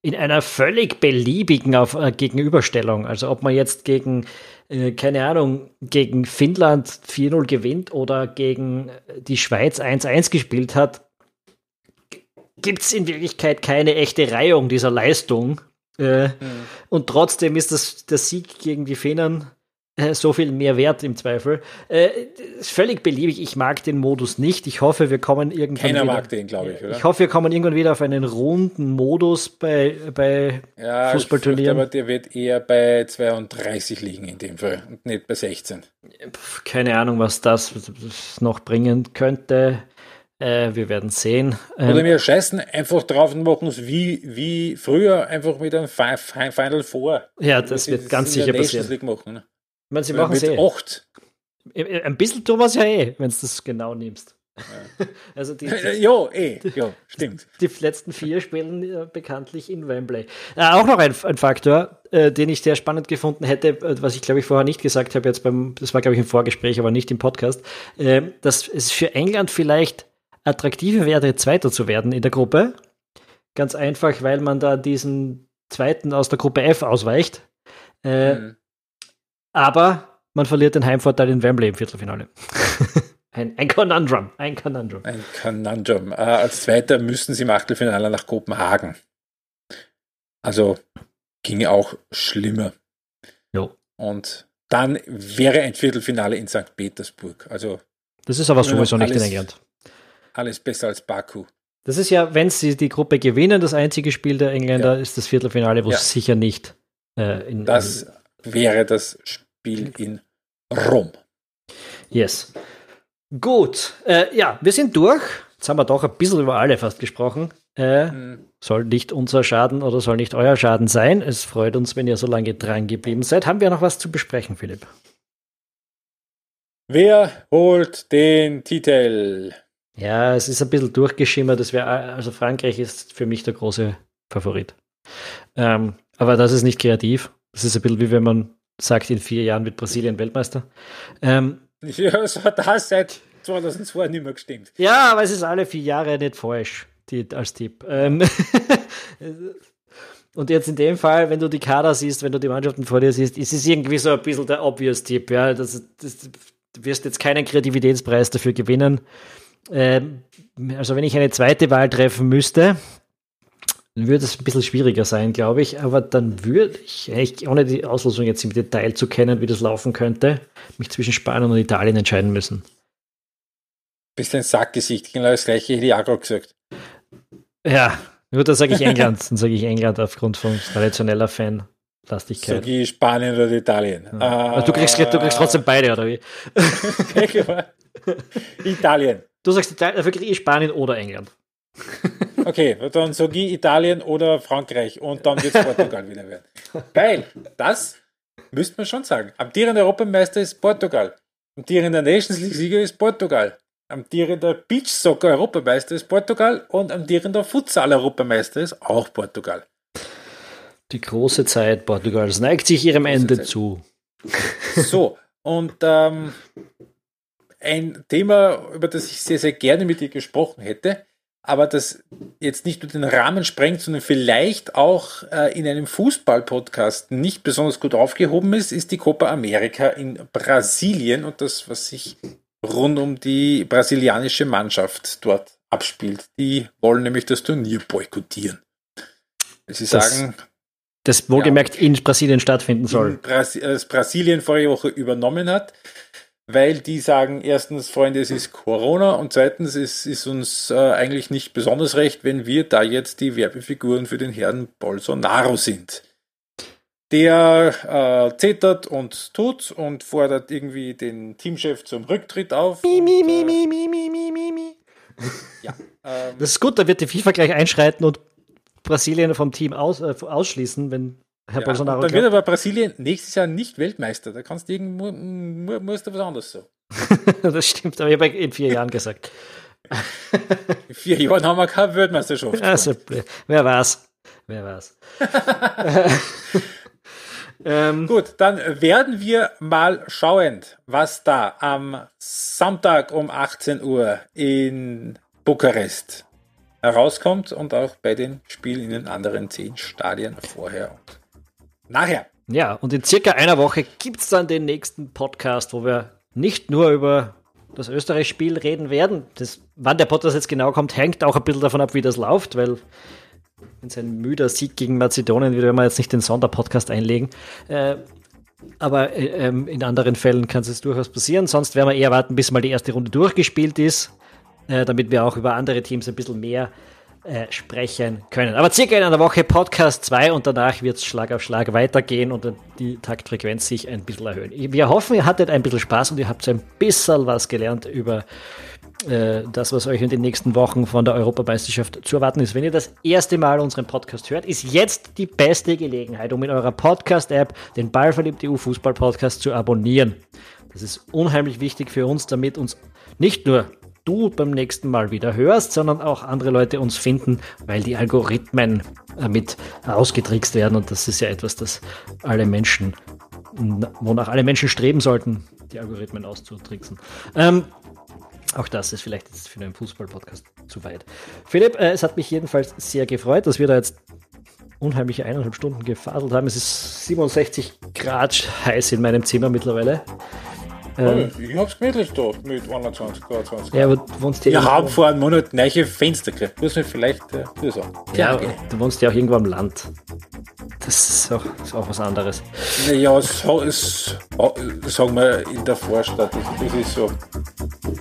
in einer völlig beliebigen auf, äh, Gegenüberstellung, also ob man jetzt gegen, äh, keine Ahnung, gegen Finnland 4-0 gewinnt oder gegen die Schweiz 1-1 gespielt hat, gibt es in Wirklichkeit keine echte Reihung dieser Leistung. Äh, mhm. Und trotzdem ist das der Sieg gegen die Finnen äh, so viel mehr wert im Zweifel. Äh, völlig beliebig. Ich mag den Modus nicht. Ich hoffe, wir kommen irgendwann Keiner wieder, mag den, glaube ich, oder? Ich hoffe, wir kommen irgendwann wieder auf einen runden Modus bei, bei ja, Fußballturnieren. aber der wird eher bei 32 liegen in dem Fall und nicht bei 16. Keine Ahnung, was das noch bringen könnte. Äh, wir werden sehen. Ähm, Oder wir scheißen einfach drauf und machen es wie, wie früher, einfach mit einem Final Four. Ja, das, das wird ganz sicher passieren. Machen, ne? Ich meine, sie machen es eh. Acht. Ein bisschen tun wir es ja eh, wenn du das genau nimmst. Ja. <laughs> also die, die, jo, eh, jo, <laughs> stimmt. Die, die letzten vier spielen äh, bekanntlich in Wembley. Äh, auch noch ein, ein Faktor, äh, den ich sehr spannend gefunden hätte, äh, was ich glaube ich vorher nicht gesagt habe, jetzt beim, das war glaube ich im Vorgespräch, aber nicht im Podcast, äh, dass es für England vielleicht attraktiver wäre, Zweiter zu werden in der Gruppe. Ganz einfach, weil man da diesen Zweiten aus der Gruppe F ausweicht. Äh, mhm. Aber man verliert den Heimvorteil in Wembley im Viertelfinale. <laughs> ein, ein Conundrum. Ein Conundrum. Ein Conundrum. Äh, als Zweiter müssen sie im Achtelfinale nach Kopenhagen. Also ginge auch schlimmer. Jo. Und dann wäre ein Viertelfinale in St. Petersburg. Also das ist aber sowieso nicht in England. Alles besser als Baku. Das ist ja, wenn sie die Gruppe gewinnen, das einzige Spiel der Engländer ja. ist das Viertelfinale, wo ja. sicher nicht äh, in. Das in, wäre das Spiel Spiel in Rom. Yes. Gut, äh, ja, wir sind durch. Jetzt haben wir doch ein bisschen über alle fast gesprochen. Äh, mhm. Soll nicht unser Schaden oder soll nicht euer Schaden sein. Es freut uns, wenn ihr so lange dran geblieben seid. Haben wir noch was zu besprechen, Philipp? Wer holt den Titel? Ja, es ist ein bisschen durchgeschimmert. Das wär, also Frankreich ist für mich der große Favorit. Ähm, aber das ist nicht kreativ. Das ist ein bisschen wie wenn man sagt, in vier Jahren wird Brasilien Weltmeister. Ähm, <laughs> ja, so hat das seit 2002 nicht mehr gestimmt. Ja, aber es ist alle vier Jahre nicht falsch, die, als Tipp. Ähm, <laughs> und jetzt in dem Fall, wenn du die Kader siehst, wenn du die Mannschaften vor dir siehst, ist es irgendwie so ein bisschen der obvious Tipp. Ja? Das, das, du wirst jetzt keinen Kreativitätspreis dafür gewinnen. Ähm, also wenn ich eine zweite Wahl treffen müsste, dann würde es ein bisschen schwieriger sein, glaube ich. Aber dann würde ich, ohne die Auslosung jetzt im Detail zu kennen, wie das laufen könnte, mich zwischen Spanien und Italien entscheiden müssen. Bist ein Sackgesicht, genau das gleiche hätte ich auch gesagt. Ja, nur da sage ich <laughs> England. dann sage ich England aufgrund von traditioneller Fanlastigkeit. Sag ich Spanien oder Italien. Ja. Also du, kriegst, du kriegst trotzdem beide, oder wie? <laughs> <laughs> Italien. Du sagst Italien, dafür kriege ich Spanien oder England. Okay, dann sage ich Italien oder Frankreich und dann wird es Portugal wieder werden. Geil, das müsste man schon sagen. Amtierender Europameister ist Portugal. Amtierender Nations League-Sieger ist Portugal. Amtierender Beach-Soccer-Europameister ist Portugal und amtierender Futsal-Europameister ist auch Portugal. Die große Zeit Portugals neigt sich ihrem Ende Zeit. zu. So, und ähm, ein Thema, über das ich sehr, sehr gerne mit dir gesprochen hätte, aber das jetzt nicht nur den Rahmen sprengt, sondern vielleicht auch äh, in einem Fußball-Podcast nicht besonders gut aufgehoben ist, ist die Copa America in Brasilien und das, was sich rund um die brasilianische Mannschaft dort abspielt. Die wollen nämlich das Turnier boykottieren. Sie das, sagen. Das wohlgemerkt ja, in Brasilien stattfinden soll. Brasi das Brasilien vorige Woche übernommen hat weil die sagen, erstens, Freunde, es ist Corona und zweitens, es ist uns äh, eigentlich nicht besonders recht, wenn wir da jetzt die Werbefiguren für den Herrn Bolsonaro sind. Der äh, zetert und tut und fordert irgendwie den Teamchef zum Rücktritt auf. Mi, mi, mi, mi, mi, mi, mi, mi, mi. Ja, ähm, das ist gut, da wird die FIFA gleich einschreiten und Brasilien vom Team aus, äh, ausschließen, wenn Herr ja, Bolsonaro. Dann wird aber Brasilien nächstes Jahr nicht Weltmeister. Da kannst du irgendwo, musst du was anderes so. <laughs> das stimmt, aber ich habe in vier Jahren gesagt. <laughs> in vier Jahren haben wir keine Weltmeisterschaft. Also, wer weiß. Wer weiß. <laughs> ähm, Gut, dann werden wir mal schauen, was da am Sonntag um 18 Uhr in Bukarest herauskommt und auch bei den Spielen in den anderen zehn Stadien vorher und nachher. Ja, und in circa einer Woche gibt es dann den nächsten Podcast, wo wir nicht nur über das Österreich-Spiel reden werden. Das, wann der Podcast jetzt genau kommt, hängt auch ein bisschen davon ab, wie das läuft, weil wenn es ein müder Sieg gegen Mazedonien wird, werden wir jetzt nicht den Sonderpodcast einlegen. Äh, aber äh, ähm, in anderen Fällen kann es durchaus passieren. Sonst werden wir eher warten, bis mal die erste Runde durchgespielt ist, äh, damit wir auch über andere Teams ein bisschen mehr äh, sprechen können. Aber circa in einer Woche Podcast 2 und danach wird es Schlag auf Schlag weitergehen und die Taktfrequenz sich ein bisschen erhöhen. Wir hoffen, ihr hattet ein bisschen Spaß und ihr habt ein bisschen was gelernt über äh, das, was euch in den nächsten Wochen von der Europameisterschaft zu erwarten ist. Wenn ihr das erste Mal unseren Podcast hört, ist jetzt die beste Gelegenheit, um in eurer Podcast-App den Ballverliebt EU Fußball Podcast zu abonnieren. Das ist unheimlich wichtig für uns, damit uns nicht nur du beim nächsten Mal wieder hörst, sondern auch andere Leute uns finden, weil die Algorithmen äh, mit ausgetrickst werden. Und das ist ja etwas, das alle Menschen, wonach alle Menschen streben sollten, die Algorithmen auszutricksen. Ähm, auch das ist vielleicht jetzt für einen Fußball-Podcast zu weit. Philipp, äh, es hat mich jedenfalls sehr gefreut, dass wir da jetzt unheimliche eineinhalb Stunden gefaselt haben. Es ist 67 Grad heiß in meinem Zimmer mittlerweile. Ähm, ich hab's gemütlich da mit 21 Grad, 20 Grad. Ja, aber du wohnst ja Wir haben vor einem Monat neue Fenster gekriegt. Muss man vielleicht äh, sagen. Ja, ja du wohnst ja auch irgendwo am Land. Das ist auch, ist auch was anderes. Naja, so ist, sagen wir in der Vorstadt, das, das ist so,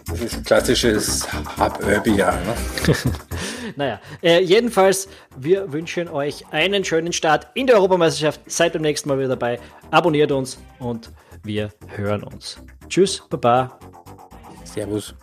das ist klassisches Hub-Urbi-Jahr. Ne? <laughs> naja, äh, jedenfalls, wir wünschen euch einen schönen Start in der Europameisterschaft. Seid beim nächsten Mal wieder dabei. Abonniert uns und wir hören uns. Tschüss, Baba. Servus.